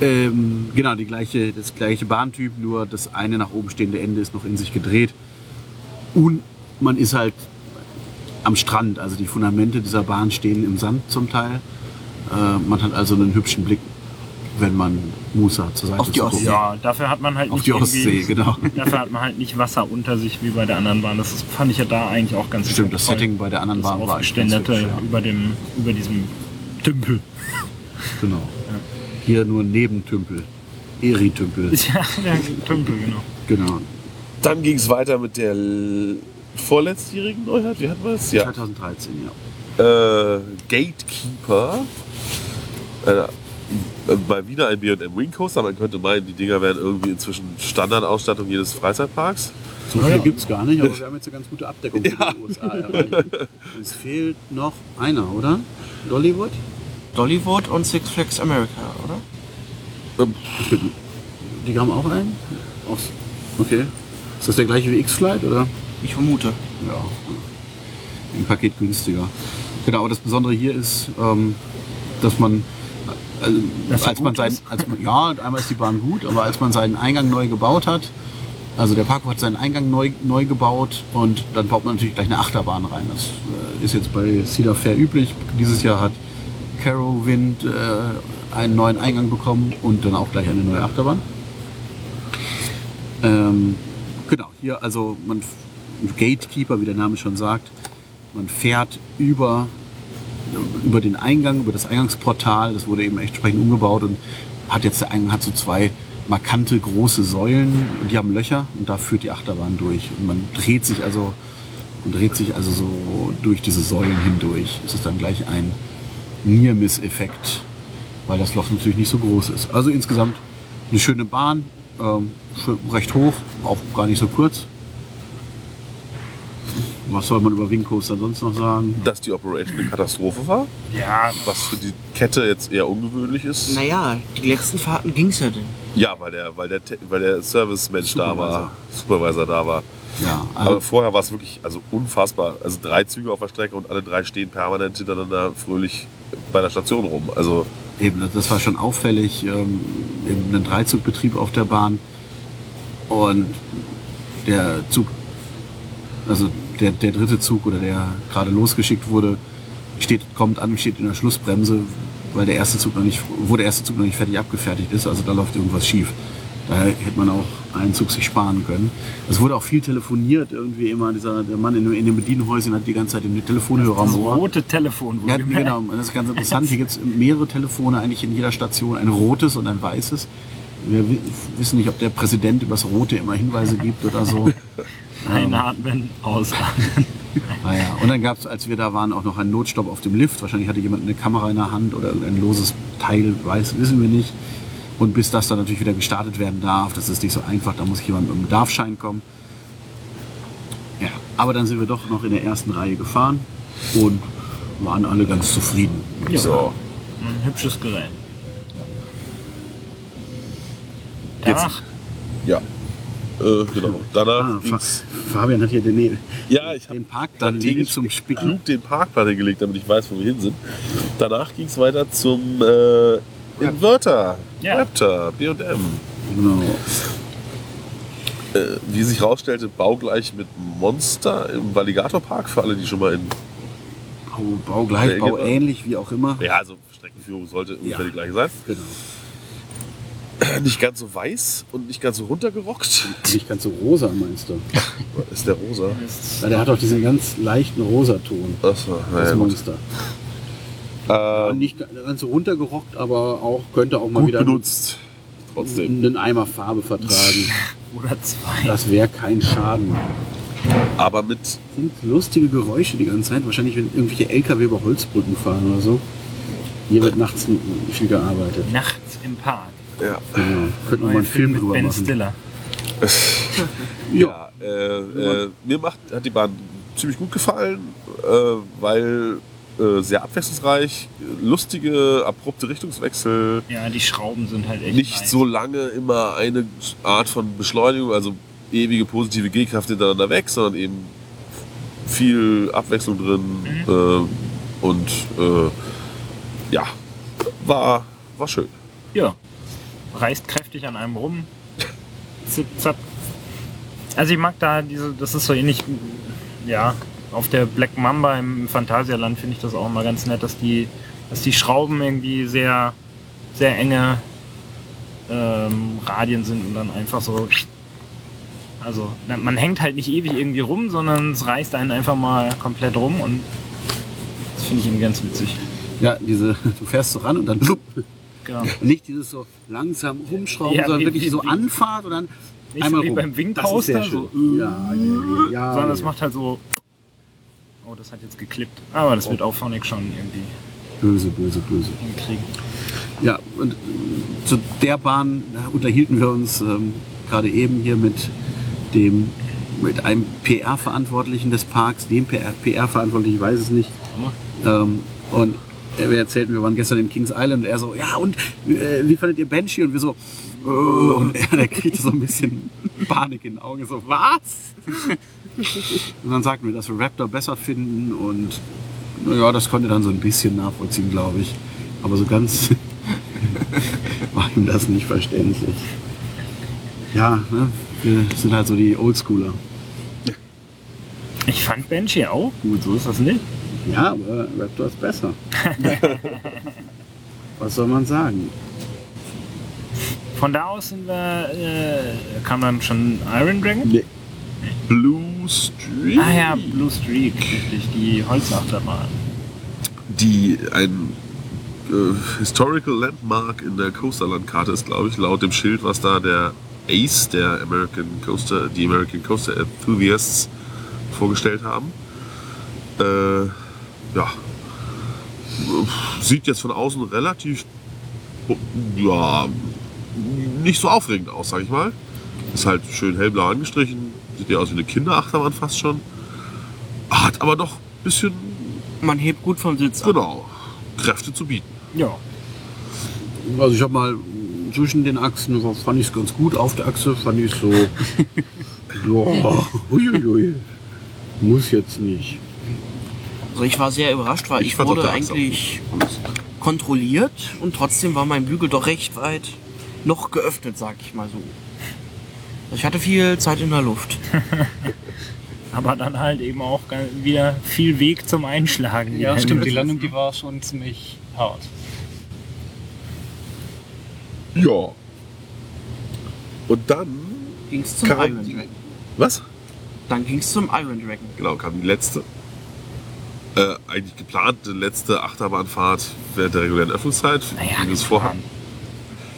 Ähm, genau, die gleiche, das gleiche Bahntyp, nur das eine nach oben stehende Ende ist noch in sich gedreht. Und man ist halt am Strand, also die Fundamente dieser Bahn stehen im Sand zum Teil. Äh, man hat also einen hübschen Blick, wenn man Musa zur Seite Auf die. Ostsee. ja, dafür hat man halt Auf nicht die Ostsee, genau. Dafür hat man halt nicht Wasser unter sich wie bei der anderen Bahn. Das ist, fand ich ja da eigentlich auch ganz Stimmt, das. Setting bei der anderen Das Bahn war Aufgeständerte hübsch, ja. über, dem, über diesem Tümpel. Genau. Hier nur Nebentümpel. Eritümpel. Ja, der Tümpel, genau. Genau. Dann ging es weiter mit der vorletztjährigen Neuheit. Wie hatten wir es? Ja. 2013, ja. Äh, Gatekeeper. Äh, äh, mal wieder ein B&M Wing Coaster. Man könnte meinen, die Dinger wären irgendwie inzwischen Standardausstattung jedes Freizeitparks. So viel gibt es gar nicht, aber wir haben jetzt eine ganz gute Abdeckung für die USA erreicht. Es fehlt noch einer, oder? Dollywood? Dollywood und Six Flags America, oder? Ähm, Die haben auch einen? Okay. Ist das der gleiche wie X-Flight, oder? Ich vermute. Ja. Im Paket günstiger. Genau, aber das Besondere hier ist, ähm, dass man, also, Dass er als man sein, als man, ja, einmal ist die Bahn gut, aber als man seinen Eingang neu gebaut hat, also der Parkhof hat seinen Eingang neu, neu gebaut und dann baut man natürlich gleich eine Achterbahn rein. Das äh, ist jetzt bei Cedar Fair üblich. Dieses Jahr hat Caro Wind äh, einen neuen Eingang bekommen und dann auch gleich eine neue Achterbahn. Ähm, genau, hier also man Gatekeeper, wie der Name schon sagt, man fährt über, über den Eingang, über das Eingangsportal, das wurde eben entsprechend umgebaut und hat jetzt der Eingang hat so zwei markante große Säulen, und die haben Löcher und da führt die Achterbahn durch. Und man dreht sich also man dreht sich also so durch diese Säulen hindurch. Es ist dann gleich ein Near-Miss-Effekt, weil das Loch natürlich nicht so groß ist. Also insgesamt eine schöne Bahn, ähm, recht hoch, auch gar nicht so kurz. Was soll man über Wing Coaster sonst noch sagen? Dass die Operation eine Katastrophe war, Ja, was für die Kette jetzt eher ungewöhnlich ist. Naja, die letzten Fahrten ging's ja denn. Ja, weil der, weil der, weil der Service-Mensch da war, Supervisor da war. Ja, Aber also, vorher war es wirklich also unfassbar. Also drei Züge auf der Strecke und alle drei stehen permanent hintereinander fröhlich bei der Station rum. Also eben, das- das war schon auffällig. Ähm, eben ein Dreizugbetrieb auf der Bahn. Und der Zug, also der, der dritte Zug oder der gerade losgeschickt wurde, steht, kommt an, steht in der Schlussbremse, weil der erste Zug noch nicht, wo der erste Zug noch nicht fertig abgefertigt ist. Also da läuft irgendwas schief. Daher hätte man auch einen Zug sich sparen können. Es wurde auch viel telefoniert, irgendwie immer. Dieser, der Mann in, dem- in den Bedienhäusern hat die ganze Zeit den Telefonhörer am das Ohr. rote Telefon. Ja, genau. Das ist ganz interessant. Hier gibt es mehrere Telefone eigentlich in jeder Station. Ein rotes und ein weißes. Wir wi- wissen nicht, ob der Präsident übers Rote immer Hinweise gibt oder so. Einatmen, ausatmen. Naja. Und dann gab es, als wir da waren, auch noch einen Notstopp auf dem Lift. Wahrscheinlich hatte jemand eine Kamera in der Hand oder ein loses Teil, weiß, wissen wir nicht. Und bis das dann natürlich wieder gestartet werden darf, das ist nicht so einfach, da muss jemand mit einem Darfschein kommen. Ja, aber dann sind wir doch noch in der ersten Reihe gefahren und waren alle ganz zufrieden. Ja. so. Ein hübsches Gerät. Jetzt- Danach, Ja. Äh, genau. Danach Ah, Fabian hat hier den, ja, ich den Park dann liegen zum Spicken. den Parkplan hingelegt, damit ich weiß, wo wir hin sind. Danach ging es weiter zum äh, Inverter. Ja. Raptor, B&M. Genau. Äh, wie sich herausstellte, baugleich mit Monster im Valigator Park, für alle, die schon mal in... Bau, Bau gleich, Ja, Bau genau. ähnlich, wie auch immer. Ja, also Streckenführung sollte ungefähr Ja. die gleiche sein. Genau. Nicht ganz so weiß und nicht ganz so runtergerockt. Nicht ganz so rosa, meinst du? Ist der rosa? Weil der hat auch diesen ganz leichten Rosaton, Achso, das naja, gut. Monster. Ja, Ähm, nicht ganz so runtergerockt, aber auch könnte auch mal gut wieder benutzt. Trotzdem. einen Eimer Farbe vertragen. oder zwei. Das wäre kein Schaden. Aber mit sind lustige Geräusche die ganze Zeit. Wahrscheinlich, wenn irgendwelche LKW über Holzbrücken fahren oder so. Hier wird nachts viel gearbeitet. Nachts im Park. Ja, Genau. Könnten wir mal einen Film mit drüber Ben machen. Stiller. Ja. Ja, äh, äh, mir macht, hat die Bahn ziemlich gut gefallen, äh, weil äh, sehr abwechslungsreich, lustige, abrupte Richtungswechsel, Ja, die Schrauben sind halt echt nicht nice. so lange immer eine Art von Beschleunigung, also ewige positive G-Kraft hintereinander weg, sondern eben viel Abwechslung drin äh, und äh, ja, war, war schön. Ja. Reißt kräftig an einem rum. Zip, zap. Also ich mag da diese, das ist so ähnlich, ja, auf der Black Mamba im Phantasialand finde ich das auch immer ganz nett, dass die, dass die Schrauben irgendwie sehr, sehr enge ähm, Radien sind und dann einfach so. Also man hängt halt nicht ewig irgendwie rum, sondern es reißt einen einfach mal komplett rum und das finde ich irgendwie ganz witzig. ja, diese, du fährst so ran und dann. Genau. Nicht dieses so langsam rumschrauben, Ja, sondern wie- wirklich wie- so wie- Anfahrt und dann Nicht einmal wie rum. beim Wing Das ist sehr Coaster, schön. so, ja, ja, sondern ja. macht halt so. Oh, das hat jetzt geklippt. Aber das wird auch Phonic schon irgendwie Böse, böse, böse. hinkriegen. Ja, und äh, zu der Bahn unterhielten wir uns ähm, gerade eben hier mit dem mit einem PR-Verantwortlichen des Parks, dem PR-Verantwortlichen, ich weiß es nicht. Ähm, und er erzählten, wir waren gestern in Kings Island und er so, ja und äh, wie fandet ihr Banshee? Und wir so, oh, und er der kriegte so ein bisschen Panik in den Augen, so, was? und dann sagten wir, dass wir Raptor besser finden und naja, das konnte dann so ein bisschen nachvollziehen, glaube ich. Aber so ganz war ihm das nicht verständlich. Ja, ne? wir sind halt so die Oldschooler. Ich fand Banshee auch gut, so ist das nicht. Ja, aber Raptor ist besser. Was soll man sagen? Von da aus sind wir, äh, kam dann schon Iron Dragon. Nee. Blue Street, Ah ja, Blue Streak, richtig, die Holzachterbahn. die ein äh, Historical Landmark in der Coasterlandkarte ist, glaube ich, laut dem Schild, was da der Ace, der American Coaster, die American Coaster Enthusiasts vorgestellt haben. Äh, ja, sieht jetzt von außen relativ, ja, nicht so aufregend aus, sag ich mal. Ist halt schön hellblau angestrichen, sieht ja aus wie eine Kinderachterbahn fast schon. Hat aber doch ein bisschen, Man hebt gut vom Sitz ab. genau, Kräfte zu bieten. Ja. Also ich habe mal zwischen den Achsen fand ich es ganz gut. Auf der Achse fand ich es so. ja, uiuiui. Muss jetzt nicht. Also ich war sehr überrascht, weil Ich ich, wurde eigentlich kontrolliert und trotzdem war mein Bügel doch recht weit noch geöffnet, sag ich mal so. Also Ich hatte viel Zeit in der Luft. Aber dann halt eben auch wieder viel Weg zum Einschlagen. Ja, stimmt. Die. Landung, die war schon ziemlich hart. Ja. Und dann Ging's zum Kam- Iron Dragon. Was? Dann ging's zum Iron Dragon. Genau, kam die letzte. Äh, eigentlich geplante letzte Achterbahnfahrt während der regulären Öffnungszeit, Naja, es vorhaben.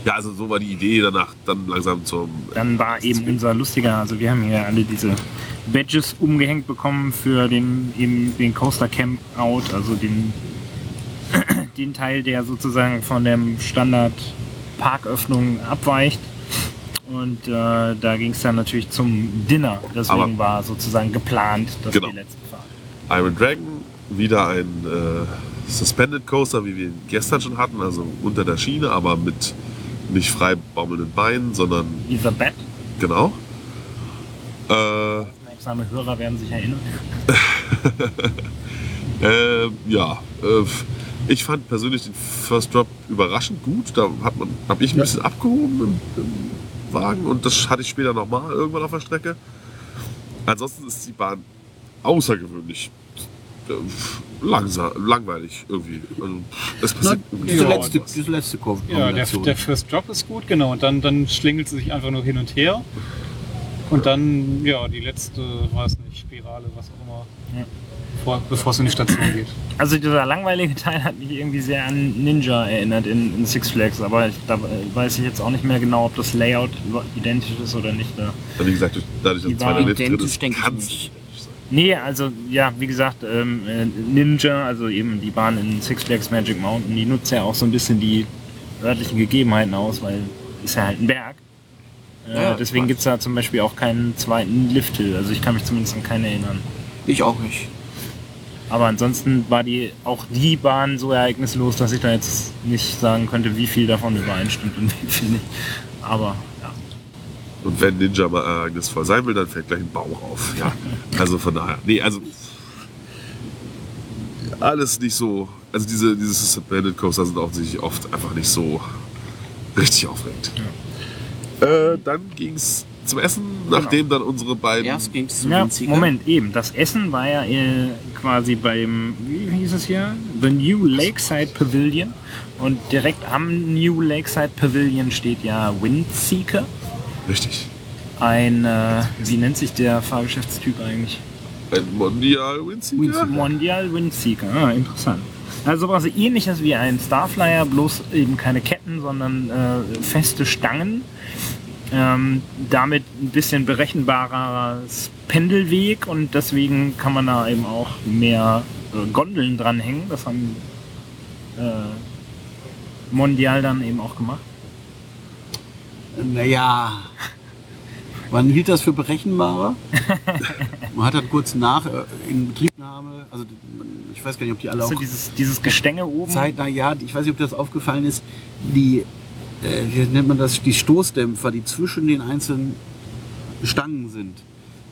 Ja, also so war die Idee danach dann langsam zum. Dann war eben unser lustiger, also wir haben hier alle diese Badges umgehängt bekommen für den, eben den Coaster Camp Out, also den, den Teil, der sozusagen von dem Standard Parköffnung abweicht. Und äh, da ging es dann natürlich zum Dinner. Deswegen Aber- war sozusagen geplant, dass Genau. die letzte Fahrt. Iron Dragon, wieder ein äh, Suspended Coaster, wie wir ihn gestern schon hatten, also unter der Schiene, aber mit nicht frei baumelnden Beinen, sondern Dieser Bed, genau. Äh, aufmerksame Hörer werden sich erinnern. äh, ja, äh, ich fand persönlich den First Drop überraschend gut. Da hat man, habe ich ein Ja. bisschen abgehoben im, im Wagen und das hatte ich später nochmal irgendwann auf der Strecke. Ansonsten ist die Bahn außergewöhnlich langsam, langweilig irgendwie. Also, es Na, passiert irgendwie diese, Ja, letzte, diese letzte Kurve. Ja, der, der First Drop ist gut, genau. Und dann, dann schlingelt sie sich einfach nur hin und her. Und dann, ja, die letzte, weiß nicht, Spirale, was auch immer, Ja. vor, bevor es in die Station geht. Also dieser langweilige Teil hat mich irgendwie sehr an Ninja erinnert in, in Six Flags, aber ich, da äh, weiß ich jetzt auch nicht mehr genau, ob das Layout identisch ist oder nicht. Da. Wie gesagt, durch- dadurch, dass ein zweiter Lift drin identisch, ist, denke ich kann es Nee, also ja, wie gesagt, ähm, äh, Ninja, also eben die Bahn in Six Flags Magic Mountain, die nutzt ja auch so ein bisschen die örtlichen Gegebenheiten aus, weil ist ja halt ein Berg. Äh, Ja, deswegen gibt es da zum Beispiel auch keinen zweiten Lifthill. Also ich kann mich zumindest an keinen erinnern. Ich auch nicht. Aber ansonsten war die auch die Bahn so ereignislos, dass ich da jetzt nicht sagen könnte, wie viel davon übereinstimmt und wie viel nicht. Aber. Und wenn Ninja mal ereignisvoll sein will, dann fällt gleich ein Bauch auf. Ja, also von daher. Nee, also alles nicht so. Also diese, diese Suspended Coaster sind offensichtlich oft einfach nicht so richtig aufregend. Äh, dann ging es zum Essen, nachdem dann unsere beiden. Erst ging's zum ja. Moment, eben. Das Essen war ja äh, quasi beim, wie hieß es hier? The New Lakeside Pavilion. Und direkt am New Lakeside Pavilion steht ja Windseeker. Richtig. Ein, äh, wie nennt sich der Fahrgeschäftstyp eigentlich? Ein Mondial Windseeker. Mondial Windseeker, ah, interessant. Also sowas ähnliches wie ein Starflyer, bloß eben keine Ketten, sondern äh, feste Stangen. Ähm, damit ein bisschen berechenbareres Pendelweg und deswegen kann man da eben auch mehr äh, Gondeln dranhängen. Das haben äh, Mondial dann eben auch gemacht. Naja, man hielt das für berechenbarer. Man hat dann kurz nach äh, in Betriebnahme, also ich weiß gar nicht, ob die alle Also auch dieses, dieses Gestänge oben. zeitnah, ja, ich weiß nicht, ob das aufgefallen ist, die, äh, wie nennt man das, die Stoßdämpfer, die zwischen den einzelnen Stangen sind.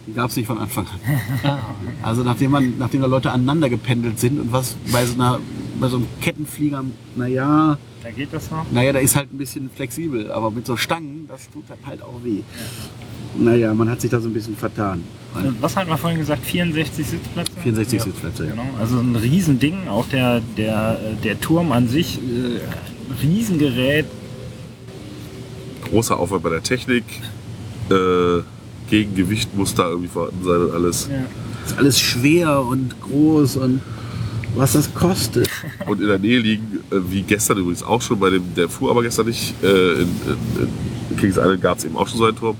Die gab es nicht von Anfang an. Also nachdem man, nachdem da Leute aneinander gependelt sind und was bei so einer, bei so einem Kettenflieger, naja, Da geht das noch. naja, da ist halt ein bisschen flexibel, aber mit so Stangen, das tut dann halt auch weh. Naja, man hat sich da so ein bisschen vertan. Was hatten wir vorhin gesagt? 64 Sitzplätze? 64 Ja. Sitzplätze, ja. Genau, also ein Riesending, auch der, der, der Turm an sich, äh, Riesengerät. Großer Aufwand bei der Technik. Äh, Gegengewicht muss da irgendwie vorhanden sein und alles. Ja. Ist alles schwer und groß und was das kostet. Und in der Nähe liegen, äh, wie gestern übrigens auch schon, bei dem, der fuhr aber gestern nicht, äh, in, in, in Kings Island gab es eben auch schon so einen Turm,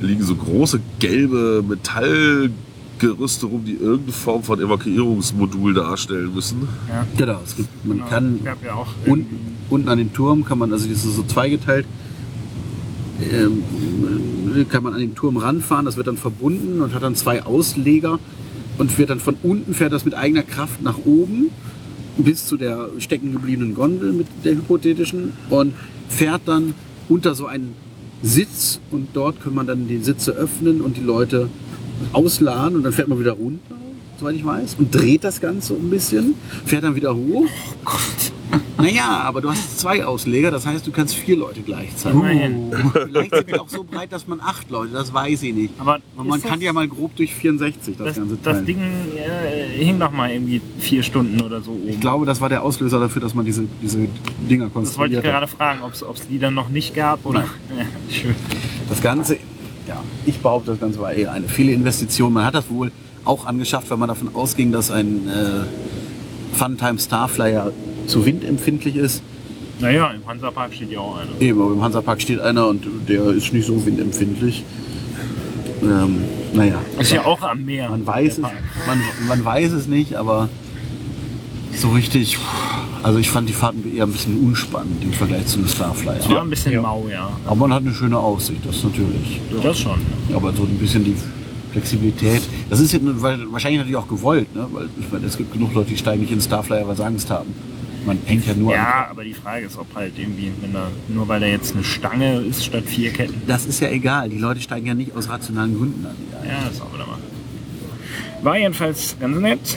liegen so große gelbe Metallgerüste rum, die irgendeine Form von Evakuierungsmodul darstellen müssen. Genau, es gibt, man Genau. kann ja auch unten, unten an dem Turm kann man, also das ist so zweigeteilt, ähm, kann man an den Turm ranfahren, das wird dann verbunden und hat dann zwei Ausleger, und fährt dann von unten, fährt das mit eigener Kraft nach oben bis zu der stecken gebliebenen Gondel mit der hypothetischen und fährt dann unter so einen Sitz und dort kann man dann die Sitze öffnen und die Leute ausladen und dann fährt man wieder runter, soweit ich weiß, und dreht das Ganze ein bisschen, fährt dann wieder hoch. Naja, aber du hast zwei Ausleger, das heißt, du kannst vier Leute gleichzeitig. Immerhin. Vielleicht sind die auch so breit, dass man acht Leute, das weiß ich nicht. Aber man kann das- ja mal grob durch 64 das, Das, ganze das Teil. Ding äh, hing noch mal irgendwie vier Stunden oder so oben. ich glaube, das war der Auslöser dafür, dass man diese, diese Dinger das wollte ich konstruiert hat. gerade fragen, ob es die dann noch nicht gab oder. Ja, schön. Das Ganze, ja, ich behaupte, das Ganze war eher eine Fehlinvestition. Man hat das wohl auch angeschafft, weil man davon ausging, dass ein äh, Funtime Starflyer zu windempfindlich ist. Naja, im Hansapark steht ja auch einer. Eben, aber im Hansapark steht einer und der ist nicht so windempfindlich. Ähm, naja, Ist ja auch am Meer. man weiß, es, man, man weiß es nicht, aber so richtig. Also ich fand die Fahrten eher ein bisschen unspannend im Vergleich zu einem Starflyer. Es war ein bisschen Ja. mau, ja. Aber man hat eine schöne Aussicht, das natürlich. Das schon. Aber so ein bisschen die Flexibilität. Das ist weil, wahrscheinlich natürlich auch gewollt, ne? weil meine, es gibt genug Leute, die steigen nicht in Starflyer, weil sie Angst haben. Man hängt ja nur an. Ja, aber die Frage ist, ob halt irgendwie, wenn da, nur weil da jetzt eine Stange ist statt vier Ketten. Das ist ja egal. Die Leute steigen ja nicht aus rationalen Gründen an. Ja, das ist auch wieder mal. War jedenfalls ganz nett.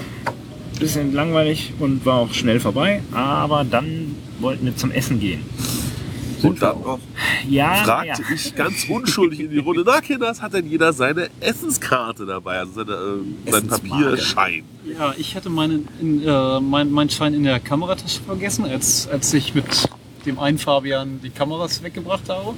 Bisschen langweilig und war auch schnell vorbei. Aber dann wollten wir zum Essen gehen. Und dann Ja, fragte ja. ich ganz unschuldig in die Runde, na Kinders, hat denn jeder seine Essenskarte dabei, also seine, äh, seinen Essensmarke. Papierschein? Ja, ich hatte meinen, in, äh, mein, meinen Schein in der Kameratasche vergessen, als, als ich mit dem einen Fabian die Kameras weggebracht habe.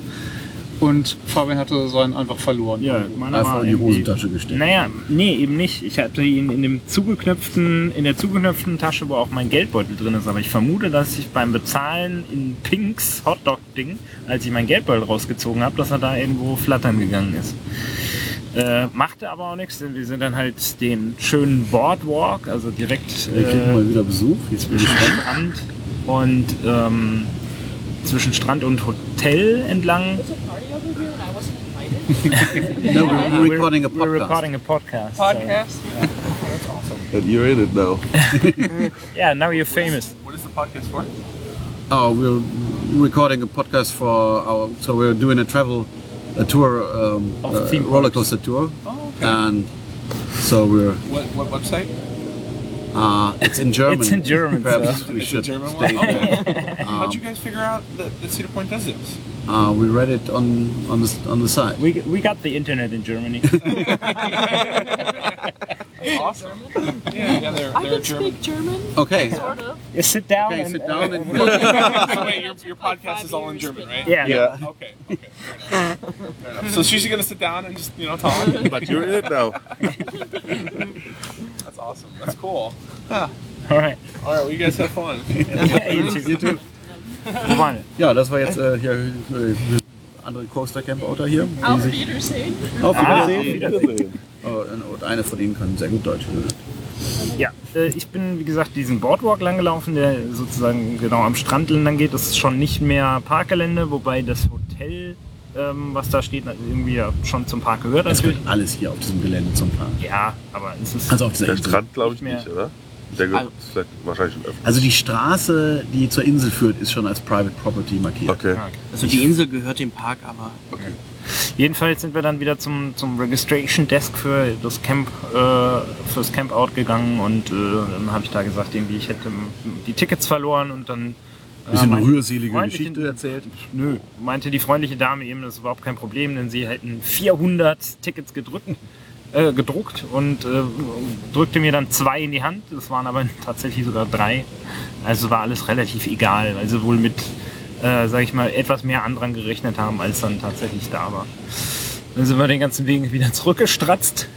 Und Fabian hatte seinen einfach verloren. Ja, meiner Einfach war in die Hosentasche gesteckt. Naja, nee, eben nicht. Ich hatte ihn in dem zugeknöpften, in der zugeknöpften Tasche, wo auch mein Geldbeutel drin ist. Aber ich vermute, dass ich beim Bezahlen in Pinks Hotdog-Ding, als ich mein Geldbeutel rausgezogen habe, dass er da irgendwo flattern gegangen ist. Äh, machte aber auch nichts, denn wir sind dann halt den schönen Boardwalk, also direkt Wir kriegen äh, mal wieder Besuch. Jetzt bin ich gespannt. Und ähm, zwischen Strand und Hotel entlang. No, we're recording a We're podcast. recording a podcast. podcast. And you're in it now. Yeah, now you're famous. What is the podcast for? Oh, we're recording a podcast for our. So we're doing a travel, a tour, um, Of uh, roller coaster tour, Oh, okay. and so we're. what what website? Uh, it's in German. It's in German, Perhaps we It's should German stay one? there. How'd you guys figure out that, that Cedar Point does this? Uh, we read it on on the on the site. We, we got the internet in Germany. Awesome. Yeah, yeah, they're, I they're can German. speak German, Okay. sort of. you sit down Okay, and sit down and. So wait, your, your podcast is all in German, right? yeah. Yeah. Okay. Okay. Fair enough. Fair enough. So she's gonna sit down and just you know talk. But you're in it now. That's awesome. That's cool. All right. All right, well you guys have fun. Yeah, you too. Wo waren wir? Ja, das war jetzt äh, hier äh, andere Coaster Camp-Outer hier. die Auf sich- Wiedersehen. Auf Ah, Wiedersehen. Oh, und eine von denen kann sehr gut Deutsch. Ja, äh, ich bin wie gesagt diesen Boardwalk lang gelaufen, der sozusagen genau am Strand entlang geht. Das ist schon nicht mehr Parkgelände, wobei das Hotel, ähm, was da steht, irgendwie ja schon zum Park gehört. Es gehört alles hier auf diesem Gelände zum Park. Ja, aber es ist Also auf dieser Der Insel. Strand glaube ich Nicht mehr. nicht, oder? Der gehört Also- wahrscheinlich schon öfter. Also die Straße, die zur Insel führt, ist schon als Private Property markiert. Okay. Also die Insel gehört dem Park, aber Jedenfalls sind wir dann wieder zum, zum Registration Desk für das Camp, äh, fürs Campout gegangen und äh, dann habe ich da gesagt, irgendwie ich hätte die Tickets verloren und dann Bisschen eine rührselige Geschichte erzählt. Nö, meinte die freundliche Dame eben, das ist überhaupt kein Problem, denn sie hätten 400 Tickets gedrückt, äh, gedruckt und äh, drückte mir dann zwei in die Hand. Das waren aber tatsächlich sogar drei. Also war alles relativ egal, weil sie wohl mit, äh, sag ich mal, etwas mehr anderen gerechnet haben, als dann tatsächlich da war. Dann sind wir den ganzen Weg wieder zurückgestratzt.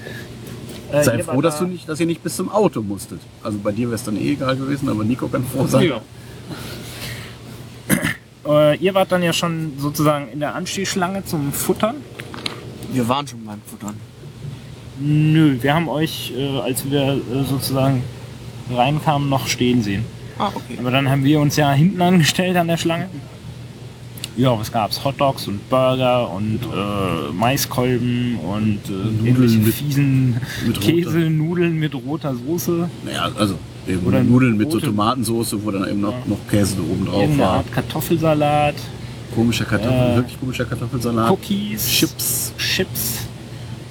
Äh, Sei froh, dass da- du nicht, dass ihr nicht bis zum Auto musstet. Also bei dir wäre es dann eh egal gewesen, aber Nico kann froh sein. Ja. Äh, ihr wart dann ja schon sozusagen in der Anstehschlange zum Futtern. wir waren schon beim Futtern. Nö, wir haben euch, äh, als wir äh, sozusagen reinkamen, noch stehen sehen. Ah, okay. Aber dann haben wir uns ja hinten angestellt an der Schlange. ja, was gab's? Hotdogs und Burger und äh, Maiskolben und äh, irgendwelche mit- fiesen mit Käse, Nudeln mit roter Soße. Naja, also eben Oder Nudeln mit so Tomatensauce, wo dann eben noch, noch Käse oben drauf war. Art Kartoffelsalat, Komischer Kartoffel, Äh, wirklich komischer Kartoffelsalat. Cookies, Chips, Chips.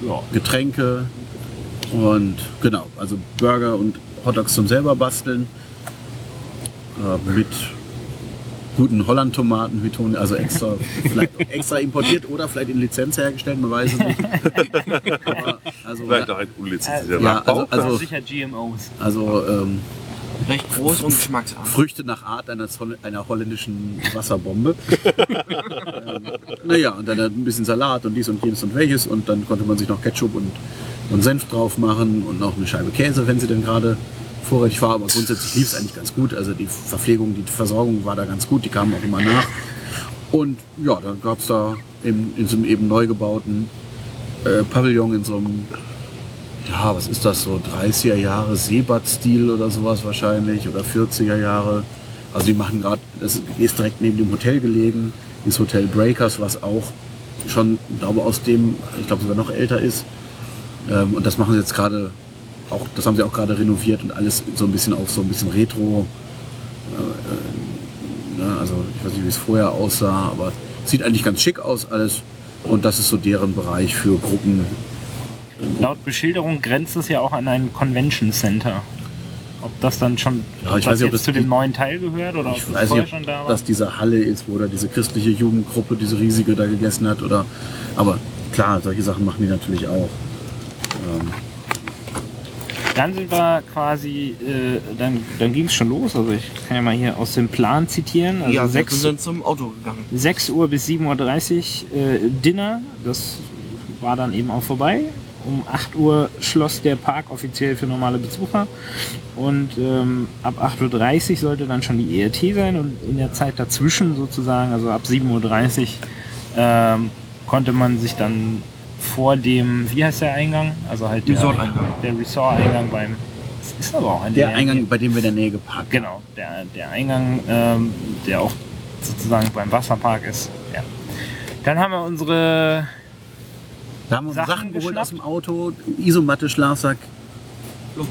Ja, Getränke und genau, also Burger und Hotdogs zum selber basteln. Äh, mit guten Holland-Tomaten, wie Toni, also extra, vielleicht extra importiert oder vielleicht in Lizenz hergestellt, man weiß es nicht. Aber, also, Vielleicht auch ein unlizenzierter Ja, Nachbau. also- also- sicher GMOs. also ähm, Recht groß und geschmacksarm. Früchte nach Art einer, einer holländischen Wasserbombe. ähm, naja, und dann ein bisschen Salat und dies und jenes und welches und dann konnte man sich noch Ketchup und, und Senf drauf machen und noch eine Scheibe Käse, wenn sie denn gerade vorrätig war. Aber grundsätzlich lief es eigentlich ganz gut. Also die Verpflegung, die Versorgung war da ganz gut, die kamen auch immer nach. Und ja, dann gab es da in, in so einem eben neu gebauten äh, Pavillon in so einem ja, was ist das so, 30er Jahre Seebad-Stil oder sowas wahrscheinlich oder 40er Jahre. Also die machen gerade, das ist direkt neben dem Hotel gelegen, das Hotel Breakers, was auch schon, glaube aus dem, ich glaube sogar noch älter ist. Ähm, und das machen sie jetzt gerade, auch, das haben sie auch gerade renoviert und alles so ein bisschen auf so ein bisschen Retro. Äh, äh, ne, also ich weiß nicht, wie es vorher aussah, aber sieht eigentlich ganz schick aus alles. Und das ist so deren Bereich für Gruppen, Laut Beschilderung grenzt es ja auch an ein Convention Center. Ob das dann schon Ja, ich weiß nicht, ob das zu dem neuen Teil gehört oder ob Ich weiß nicht, schon da ob war. das diese Halle ist, wo da diese christliche Jugendgruppe, diese riesige da gegessen hat. Oder, aber klar, solche Sachen machen die natürlich auch. Ähm, Dann sind wir quasi, äh, dann, dann ging es schon los. Also ich kann ja mal hier aus dem Plan zitieren. Also ja, wir 6, sind zum Auto gegangen. 6 Uhr bis 7.30 Uhr äh, Dinner. Das war dann eben auch vorbei. Um 8 Uhr schloss der Park offiziell für normale Besucher. Und ähm, ab 8.30 Uhr sollte dann schon die ERT sein. Und in der Zeit dazwischen sozusagen, also ab 7.30 Uhr, ähm, konnte man sich dann vor dem, wie heißt der Eingang? Also halt der Resort-Eingang. Der Resort-Eingang beim. Das ist aber auch ein der Eingang, bei dem wir in der Nähe geparkt haben. Genau, der, der Eingang, ähm, der auch sozusagen beim Wasserpark ist. Ja. Dann haben wir unsere Da haben wir Sachen Sachen, geholt aus dem Auto, Isomatte, Schlafsack,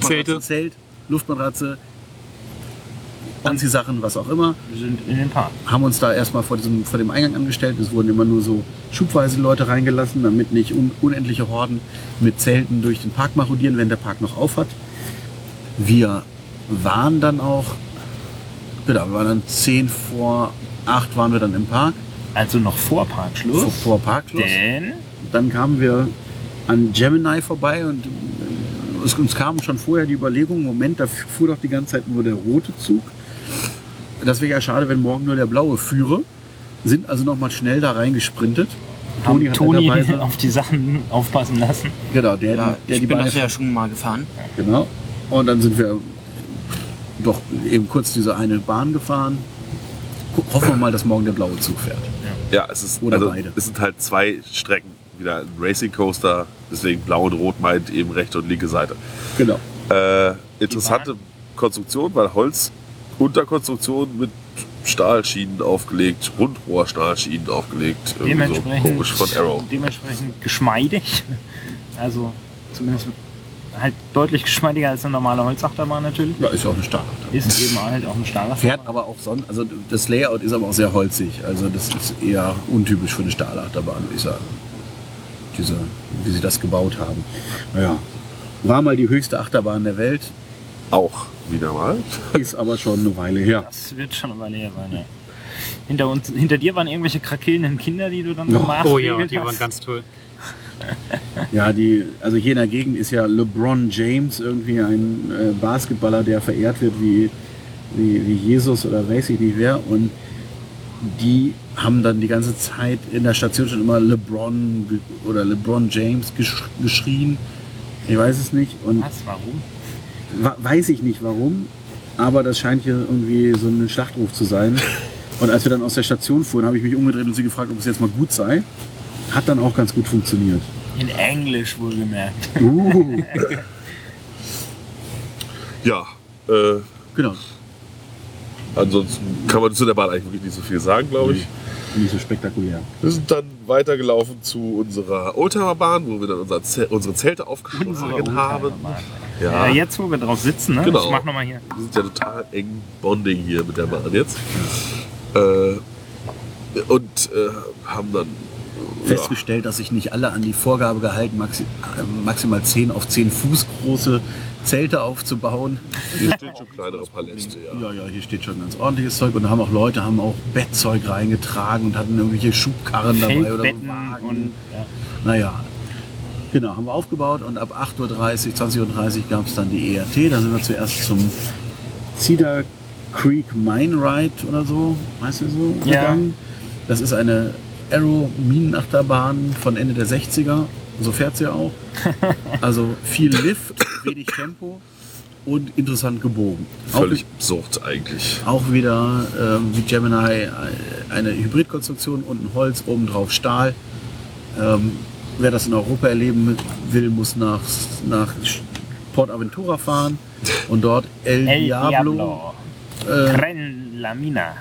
Zelte. Zelt, Luftmatratze, Anziehsachen, was auch immer. wir sind in den Park. Haben uns da erstmal vor, diesem, vor dem Eingang angestellt. Es wurden immer nur so schubweise Leute reingelassen, damit nicht un unendliche Horden mit Zelten durch den Park marodieren, wenn der Park noch auf hat. Wir waren dann auch, genau, wir waren dann 10 vor 8 waren wir dann im Park, Also noch vor Parkschluss. vor, vor Parkschluss. Denn Dann kamen wir an Gemini vorbei und äh, es, uns kam schon vorher die Überlegung, Moment, da fuhr doch die ganze Zeit nur der rote Zug. Das wäre ja schade, wenn morgen nur der blaue führe. Sind also noch mal schnell da reingesprintet. haben hat Toni netterweise- auf die Sachen aufpassen lassen. genau, der, Ja, der ich die bin das ja schon mal gefahren. Genau. Und dann sind wir doch eben kurz diese eine Bahn gefahren. Hoffen wir mal, dass morgen der blaue Zug fährt. Ja, es ist Oder also, beide. es sind halt zwei Strecken. Wieder ein Racing Coaster, deswegen blau und rot meint eben rechte und linke Seite. Genau. Äh, interessante Konstruktion, weil Holz Unterkonstruktion mit Stahlschienen aufgelegt, Rundrohrstahlschienen aufgelegt. Irgendwie so Dementsprechend, komisch von Arrow. dementsprechend geschmeidig. Also zumindest halt deutlich geschmeidiger als eine normale Holzachterbahn natürlich. Ja, ist ja auch eine Stahlachterbahn. Ist eben halt auch eine Stahlachterbahn. Fährt aber auch sonst, also das Layout ist aber auch sehr holzig. Also das ist eher untypisch für eine Stahlachterbahn, würde ich sagen. Diese, wie sie das gebaut haben. Naja. War mal die höchste Achterbahn der Welt, Auch wieder mal. ist aber schon eine Weile her. Das wird schon eine Weile her sein, ja. Hinter, uns, hinter dir waren irgendwelche krakelnden Kinder, die du dann so Ja. Oh ja, die hast. waren ganz toll. Ja, die, also hier in der Gegend ist ja LeBron James irgendwie ein äh, Basketballer, der verehrt wird wie, wie, wie Jesus oder weiß ich nicht wer. Und die haben dann die ganze Zeit in der Station schon immer LeBron oder LeBron James gesch geschrien. Ich weiß es nicht. Und Was, warum? Weiß ich nicht warum, aber das scheint hier irgendwie so ein Schlachtruf zu sein. Und als wir dann aus der Station fuhren, habe ich mich umgedreht und sie gefragt, ob es jetzt mal gut sei. Hat dann auch ganz gut funktioniert. In Englisch wohlgemerkt. Uh, Ja, äh, genau. ansonsten kann man zu der Bahn eigentlich wirklich nicht so viel sagen, glaube ich. Nicht so spektakulär. Wir sind dann weitergelaufen zu unserer Oldtimerbahn, wo wir dann unser Zel unsere Zelte aufgeschlagen haben. Ja. Ja, jetzt, wo wir drauf sitzen, ne? Genau. Ich mach nochmal hier. wir sind ja total eng Bonding hier mit der Bahn jetzt. Äh, und äh, haben dann Festgestellt, dass sich nicht alle an die Vorgabe gehalten, maxi äh, maximal 10 auf 10 Fuß große Zelte aufzubauen. ja, hier stehen schon kleinere Paläste. Ja. Ja, ja, hier steht schon ganz ordentliches Zeug. Und da haben auch Leute haben auch Bettzeug reingetragen und hatten irgendwelche Schubkarren dabei oder so Wagen. und ja. Naja, genau, haben wir aufgebaut und ab 8.30 Uhr, 20.30 Uhr gab es dann die ERT. Da sind wir zuerst zum Cedar Creek Mine Ride oder so, weißt du so, Ja. gegangen. Das ist eine Aero-Minenachterbahn von Ende der 60er. So fährt sie auch. Also viel Lift, wenig Tempo und interessant gebogen. Auch Völlig absurd eigentlich. auch wieder ähm, wie Gemini äh, eine Hybridkonstruktion, unten Holz, obendrauf Stahl. Ähm, wer das in Europa erleben will, muss nach, nach Port Aventura fahren und dort El, El Diablo, Diablo. Äh, Tren la Mina.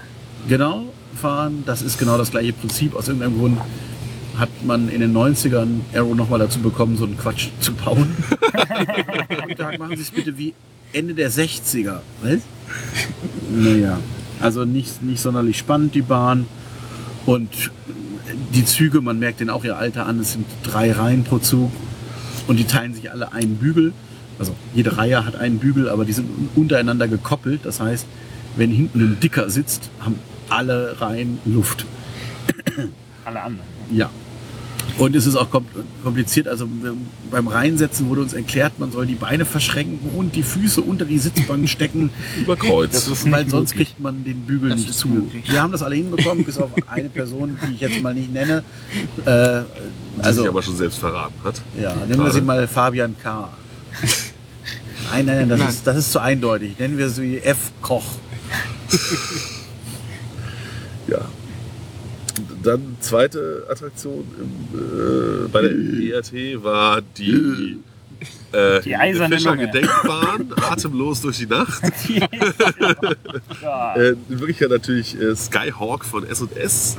genau fahren. Das ist genau das gleiche Prinzip. Aus irgendeinem Grund hat man in den 90ern Aero nochmal dazu bekommen, so einen Quatsch zu bauen. Tag machen Sie es bitte wie Ende der 60er. Was? Naja, also nicht, nicht sonderlich spannend, die Bahn. Und die Züge, man merkt denen auch ihr Alter an, es sind drei Reihen pro Zug. Und die teilen sich alle einen Bügel. Also jede Reihe hat einen Bügel, aber die sind untereinander gekoppelt. Das heißt, wenn hinten ein Dicker sitzt, haben alle Reihen Luft. Alle anderen. Ja. Und es ist auch kom- kompliziert. Also beim Reinsetzen wurde uns erklärt, man soll die Beine verschränken und die Füße unter die Sitzbank stecken, Über Kreuz. Das ist nicht weil sonst möglich. kriegt man den Bügel Das nicht zu. möglich. Wir haben das alle hinbekommen, bis auf eine Person, die ich jetzt mal nicht nenne. Äh, also, sich also, aber schon selbst verraten hat. ja, nennen wir sie mal Fabian K. Nein, nein, nein, das, Nein. Ist, das ist zu eindeutig. Nennen wir sie F. Koch. Ja. Dann zweite Attraktion im, äh, bei der ERT war die, äh, Die eiserne Fischer Lunge. Gedenkbahn, atemlos durch die Nacht. Ja. Äh, in Wirklichkeit natürlich äh, Skyhawk von S&S.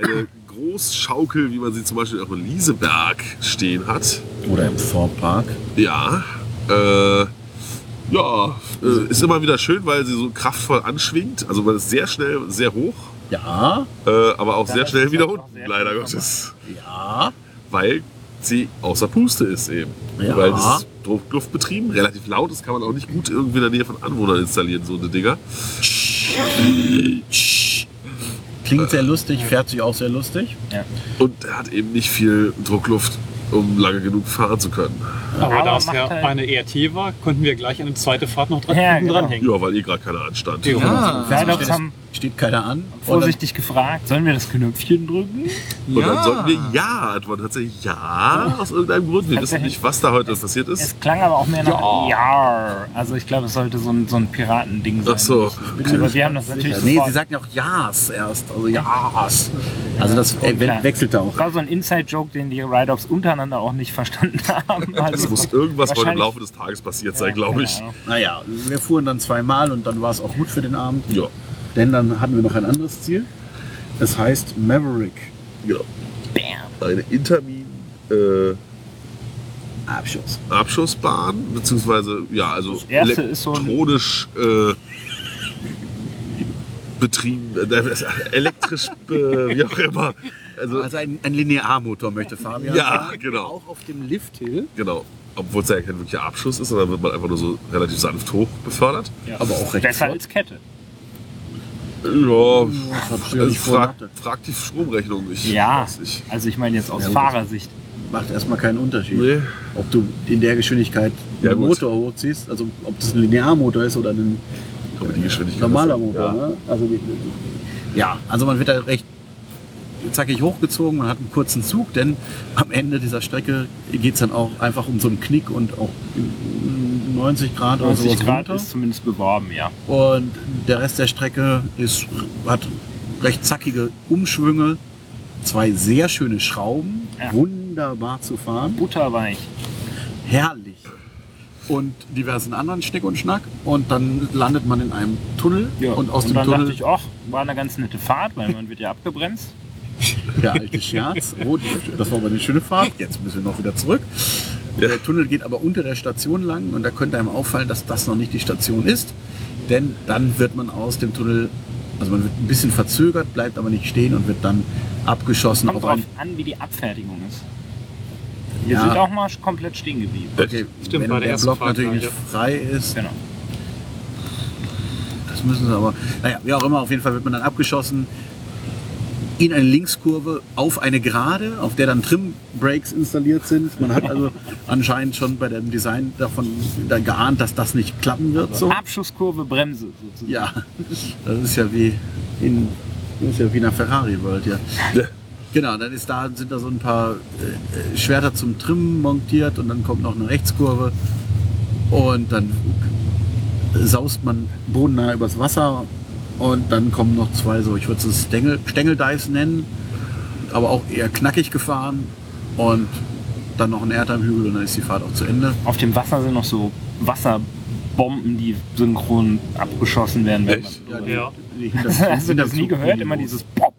Eine Großschaukel, wie man sie zum Beispiel auch in Lieseberg stehen hat. Oder im Thorpe Park. Ja, äh, ja, äh, ist immer wieder schön, weil sie so kraftvoll anschwingt. Also man ist sehr schnell, sehr hoch, Ja, äh, aber auch sehr schnell ist wieder unten, sehr leider Gottes. ja. Weil sie außer Puste ist eben. Ja. Weil das ist Druckluftbetrieben, relativ laut, das kann man auch nicht gut irgendwie in der Nähe von Anwohnern installieren, so eine Dinger. Klingt sehr lustig, fährt sich auch sehr lustig. Und er hat eben nicht viel Druckluft, um lange genug fahren zu können. Aber, Aber da es macht ja halt- eine ERT war, konnten wir gleich eine zweite Fahrt noch dran, Ja, hinten genau. dranhängen. Ja, weil eh gerade keiner anstand. Ja. Ja, haben Steht keiner an. vorsichtig gefragt, sollen wir das Knöpfchen drücken? Und dann sollten wir Ja antworten. Tatsächlich Ja, aus irgendeinem Grund. Wir wissen nicht, was da heute passiert ist. Es klang aber auch mehr nach Ja. Also ich glaube, es sollte so ein, so ein Piratending sein. Ach so. Aber wir haben das natürlich Nee, sofort- sie sagten ja auch Ja's erst. Also Ja's. Also das äh, we klar. wechselte auch. Das war so ein Inside-Joke, den die Ride-Offs untereinander auch nicht verstanden haben. Also Es muss irgendwas heute im wahrscheinlich- Laufe des Tages passiert sein, glaube ich. keine Ahnung. Naja, wir fuhren dann zweimal und dann war es auch gut für den Abend. Ja, Denn dann hatten wir noch ein anderes Ziel. Es heißt Maverick. genau. Bam. Eine Intermin äh, Abschuss. Abschussbahn, beziehungsweise ja, also Das erste ist so elektronisch äh, betrieben, äh, elektrisch, äh, wie auch immer. Also Also ein, ein Linearmotor möchte Fabian. Ja, sagen. genau. Auch auf dem Lifthill. genau, obwohl es ja kein wirklicher Abschuss ist, sondern wird man einfach nur so relativ sanft hoch befördert. Aber auch recht Besser flott. als Kette. Ja, ich ja also frag, frag die Stromrechnung. Ich Ja, also ich meine jetzt aus Ja. Fahrersicht. Macht erstmal keinen Unterschied. Nee. Ob du in der Geschwindigkeit Ja, gut. Motor hochziehst, also ob das ein Linearmotor ist oder ein Geschwindigkeit normaler Motor. Ja. Ne? Also, die- ja, also man wird da recht zackig hochgezogen, man hat einen kurzen Zug, denn am Ende dieser Strecke geht es dann auch einfach um so einen Knick und auch 90 Grad oder 90 sowas Grad runter. ist zumindest beworben, ja. Und der Rest der Strecke ist, hat recht zackige Umschwünge, zwei sehr schöne Schrauben, Ja. wunderbar zu fahren, Butterweich. herrlich. und diversen anderen Schnick und Schnack. Und dann landet man in einem Tunnel und aus dem dann Tunnel dachte ich, ach, war eine ganz nette Fahrt, weil man wird ja abgebremst. der alte Scherz. Oh, das war aber eine schöne Fahrt. Jetzt müssen wir noch wieder zurück. Der Tunnel geht aber unter der Station lang und da könnte einem auffallen, dass das noch nicht die Station ist. Denn dann wird man aus dem Tunnel, also man wird ein bisschen verzögert, bleibt aber nicht stehen und wird dann abgeschossen Kommt auf drauf an, wie die Abfertigung ist. Wir Ja. sind auch mal komplett stehen geblieben. Okay, Stimmt, wenn bei der der Block Fahrt natürlich nicht frei ist, Genau. das müssen sie aber. Naja, wie auch immer, auf jeden Fall wird man dann abgeschossen in eine Linkskurve auf eine Gerade, auf der dann Trim-Brakes installiert sind. Man hat also anscheinend schon bei dem Design davon da geahnt, dass das nicht klappen wird. So. Abschusskurve, Bremse sozusagen. Ja, das ist ja wie in, das ist ja wie in einer Ferrari World, ja. Genau, dann ist da, sind da so ein paar äh, Schwerter zum Trimmen montiert und dann kommt noch eine Rechtskurve und dann saust man bodennah übers Wasser und dann kommen noch zwei so, ich würde es Stängel, Stängeldives nennen, aber auch eher knackig gefahren und dann noch ein Erdheim-Hügel und dann ist die Fahrt auch zu Ende. Auf dem Wasser sind noch so Wasserbomben, die synchron abgeschossen werden. Echt? Ja. Die Hinter- Hast du das nie gehört? Immer dieses Pop.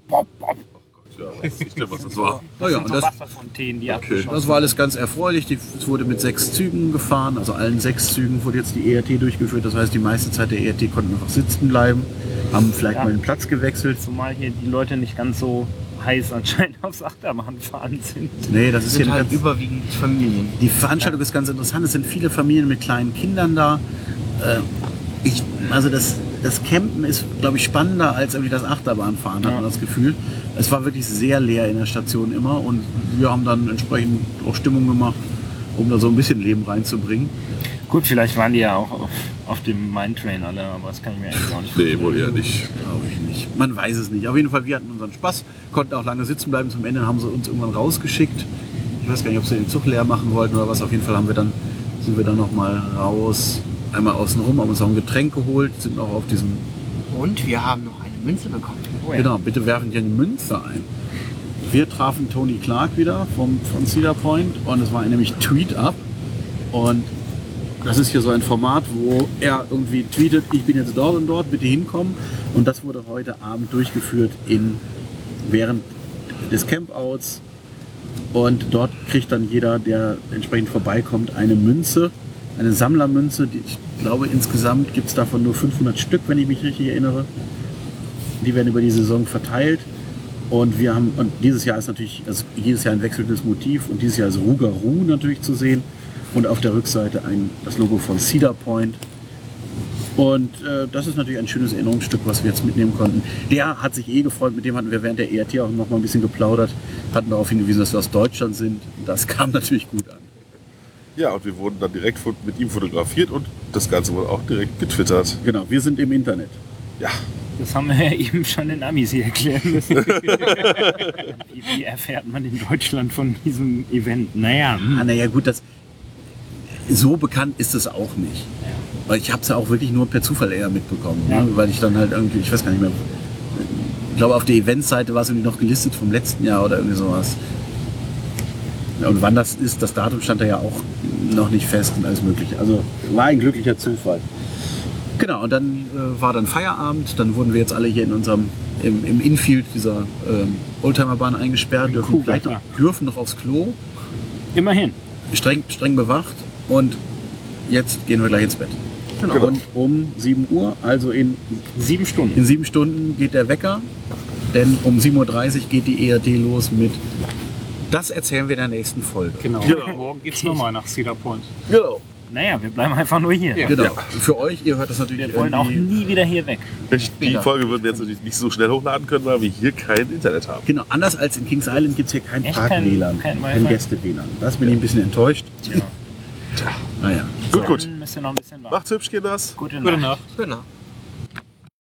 Ja, weiß nicht, was das war. Oh ja, Und das, abgeschossen Das war alles ganz erfreulich. Die, es wurde mit sechs Zügen gefahren, also allen sechs Zügen wurde jetzt die ERT durchgeführt. Das heißt, die meiste Zeit der ERT konnten einfach sitzen bleiben, haben vielleicht Ja. mal den Platz gewechselt. Zumal hier die Leute nicht ganz so heiß anscheinend aufs Achterbahnfahren sind. Nee, das ist sind hier halt ganz, überwiegend Familien. die Veranstaltung ist ganz interessant. Es sind viele Familien mit kleinen Kindern da. Äh, ich, also das, das Campen ist, glaube ich, spannender als irgendwie das Achterbahnfahren, hat Ja. man das Gefühl. Es war wirklich sehr leer in der Station immer und wir haben dann entsprechend auch Stimmung gemacht, um da so ein bisschen Leben reinzubringen. Gut, vielleicht waren die ja auch auf, auf dem Mindtrain alle, aber das kann ich mir eigentlich auch nicht Nee, wohl eher nicht. Glaube ich nicht. Man weiß es nicht. Auf jeden Fall, wir hatten unseren Spaß, konnten auch lange sitzen bleiben. Zum Ende haben sie uns irgendwann rausgeschickt. Ich weiß gar nicht, ob sie den Zug leer machen wollten oder was. Auf jeden Fall haben wir dann, sind wir dann noch mal raus, einmal außen rum, haben uns auch ein Getränk geholt, sind auch auf diesem, Und wir haben noch eine Münze bekommen. Oh ja. genau, bitte werfen die eine Münze ein. Wir trafen Tony Clark wieder vom, von Cedar Point und es war nämlich Tweet Up. Und das ist hier so ein Format, wo er irgendwie tweetet, ich bin jetzt dort und dort, bitte hinkommen. Und das wurde heute Abend durchgeführt in, während des Campouts. Und dort kriegt dann jeder, der entsprechend vorbeikommt, eine Münze, eine Sammlermünze. Die, ich glaube, insgesamt gibt es davon nur 500 Stück, wenn ich mich richtig erinnere. Die werden über die Saison verteilt. Und wir haben, und dieses Jahr ist natürlich, also jedes Jahr ein wechselndes Motiv und dieses Jahr ist Ruger Ruh natürlich zu sehen. Und auf der Rückseite ein, das Logo von Cedar Point. Und äh, das ist natürlich ein schönes Erinnerungsstück, was wir jetzt mitnehmen konnten. Der hat sich eh gefreut, mit dem hatten wir während der ERT auch noch mal ein bisschen geplaudert, hatten darauf hingewiesen, dass wir aus Deutschland sind. Das kam natürlich gut an. Ja, und wir wurden dann direkt mit ihm fotografiert und das Ganze wurde auch direkt getwittert. Genau, wir sind im Internet. Ja, Das haben wir ja eben schon den Amis hier erklären müssen. wie, wie erfährt man in Deutschland von diesem Event? Naja, hm. Ah, naja, gut, das, so bekannt ist es auch nicht. Weil ich habe es ja auch wirklich nur per Zufall eher mitbekommen. Ja. Ne? Weil ich dann halt irgendwie, ich weiß gar nicht mehr, ich glaube auf der Eventseite war es irgendwie noch gelistet vom letzten Jahr oder irgendwie sowas. Ja, Und wann das ist, das Datum stand da ja auch noch nicht fest und alles mögliche. Also war ein glücklicher Zufall. Genau, und dann äh, war dann Feierabend, dann wurden wir jetzt alle hier in unserem, im, im Infield dieser ähm, Oldtimerbahn eingesperrt, dürfen, vielleicht ja. noch, dürfen noch aufs Klo, immerhin. streng, streng bewacht und jetzt gehen wir gleich ins Bett. Genau. Und um 7 Uhr, also in, Sieben Stunden. in sieben Stunden geht der Wecker, denn um 7.30 Uhr geht die ERT los mit das erzählen wir in der nächsten Folge. Genau. Genau. Morgen geht's nochmal nach Cedar Point. genau. Naja, wir bleiben einfach nur hier. Ja. Genau. Für euch, ihr hört das natürlich Wir wollen auch nie wieder hier weg. Die. Folge würden wir jetzt natürlich nicht so schnell hochladen können, weil wir hier kein Internet haben. Genau, anders als in Kings Island gibt es hier kein Park-WLAN, kein-? Gäste-WLAN. Das bin ich ein bisschen enttäuscht. Ja. Naja. Gut, gut. Bisschen warten. Macht's hübsch, Kinders. Gute Gute Nacht. Nacht. Genau.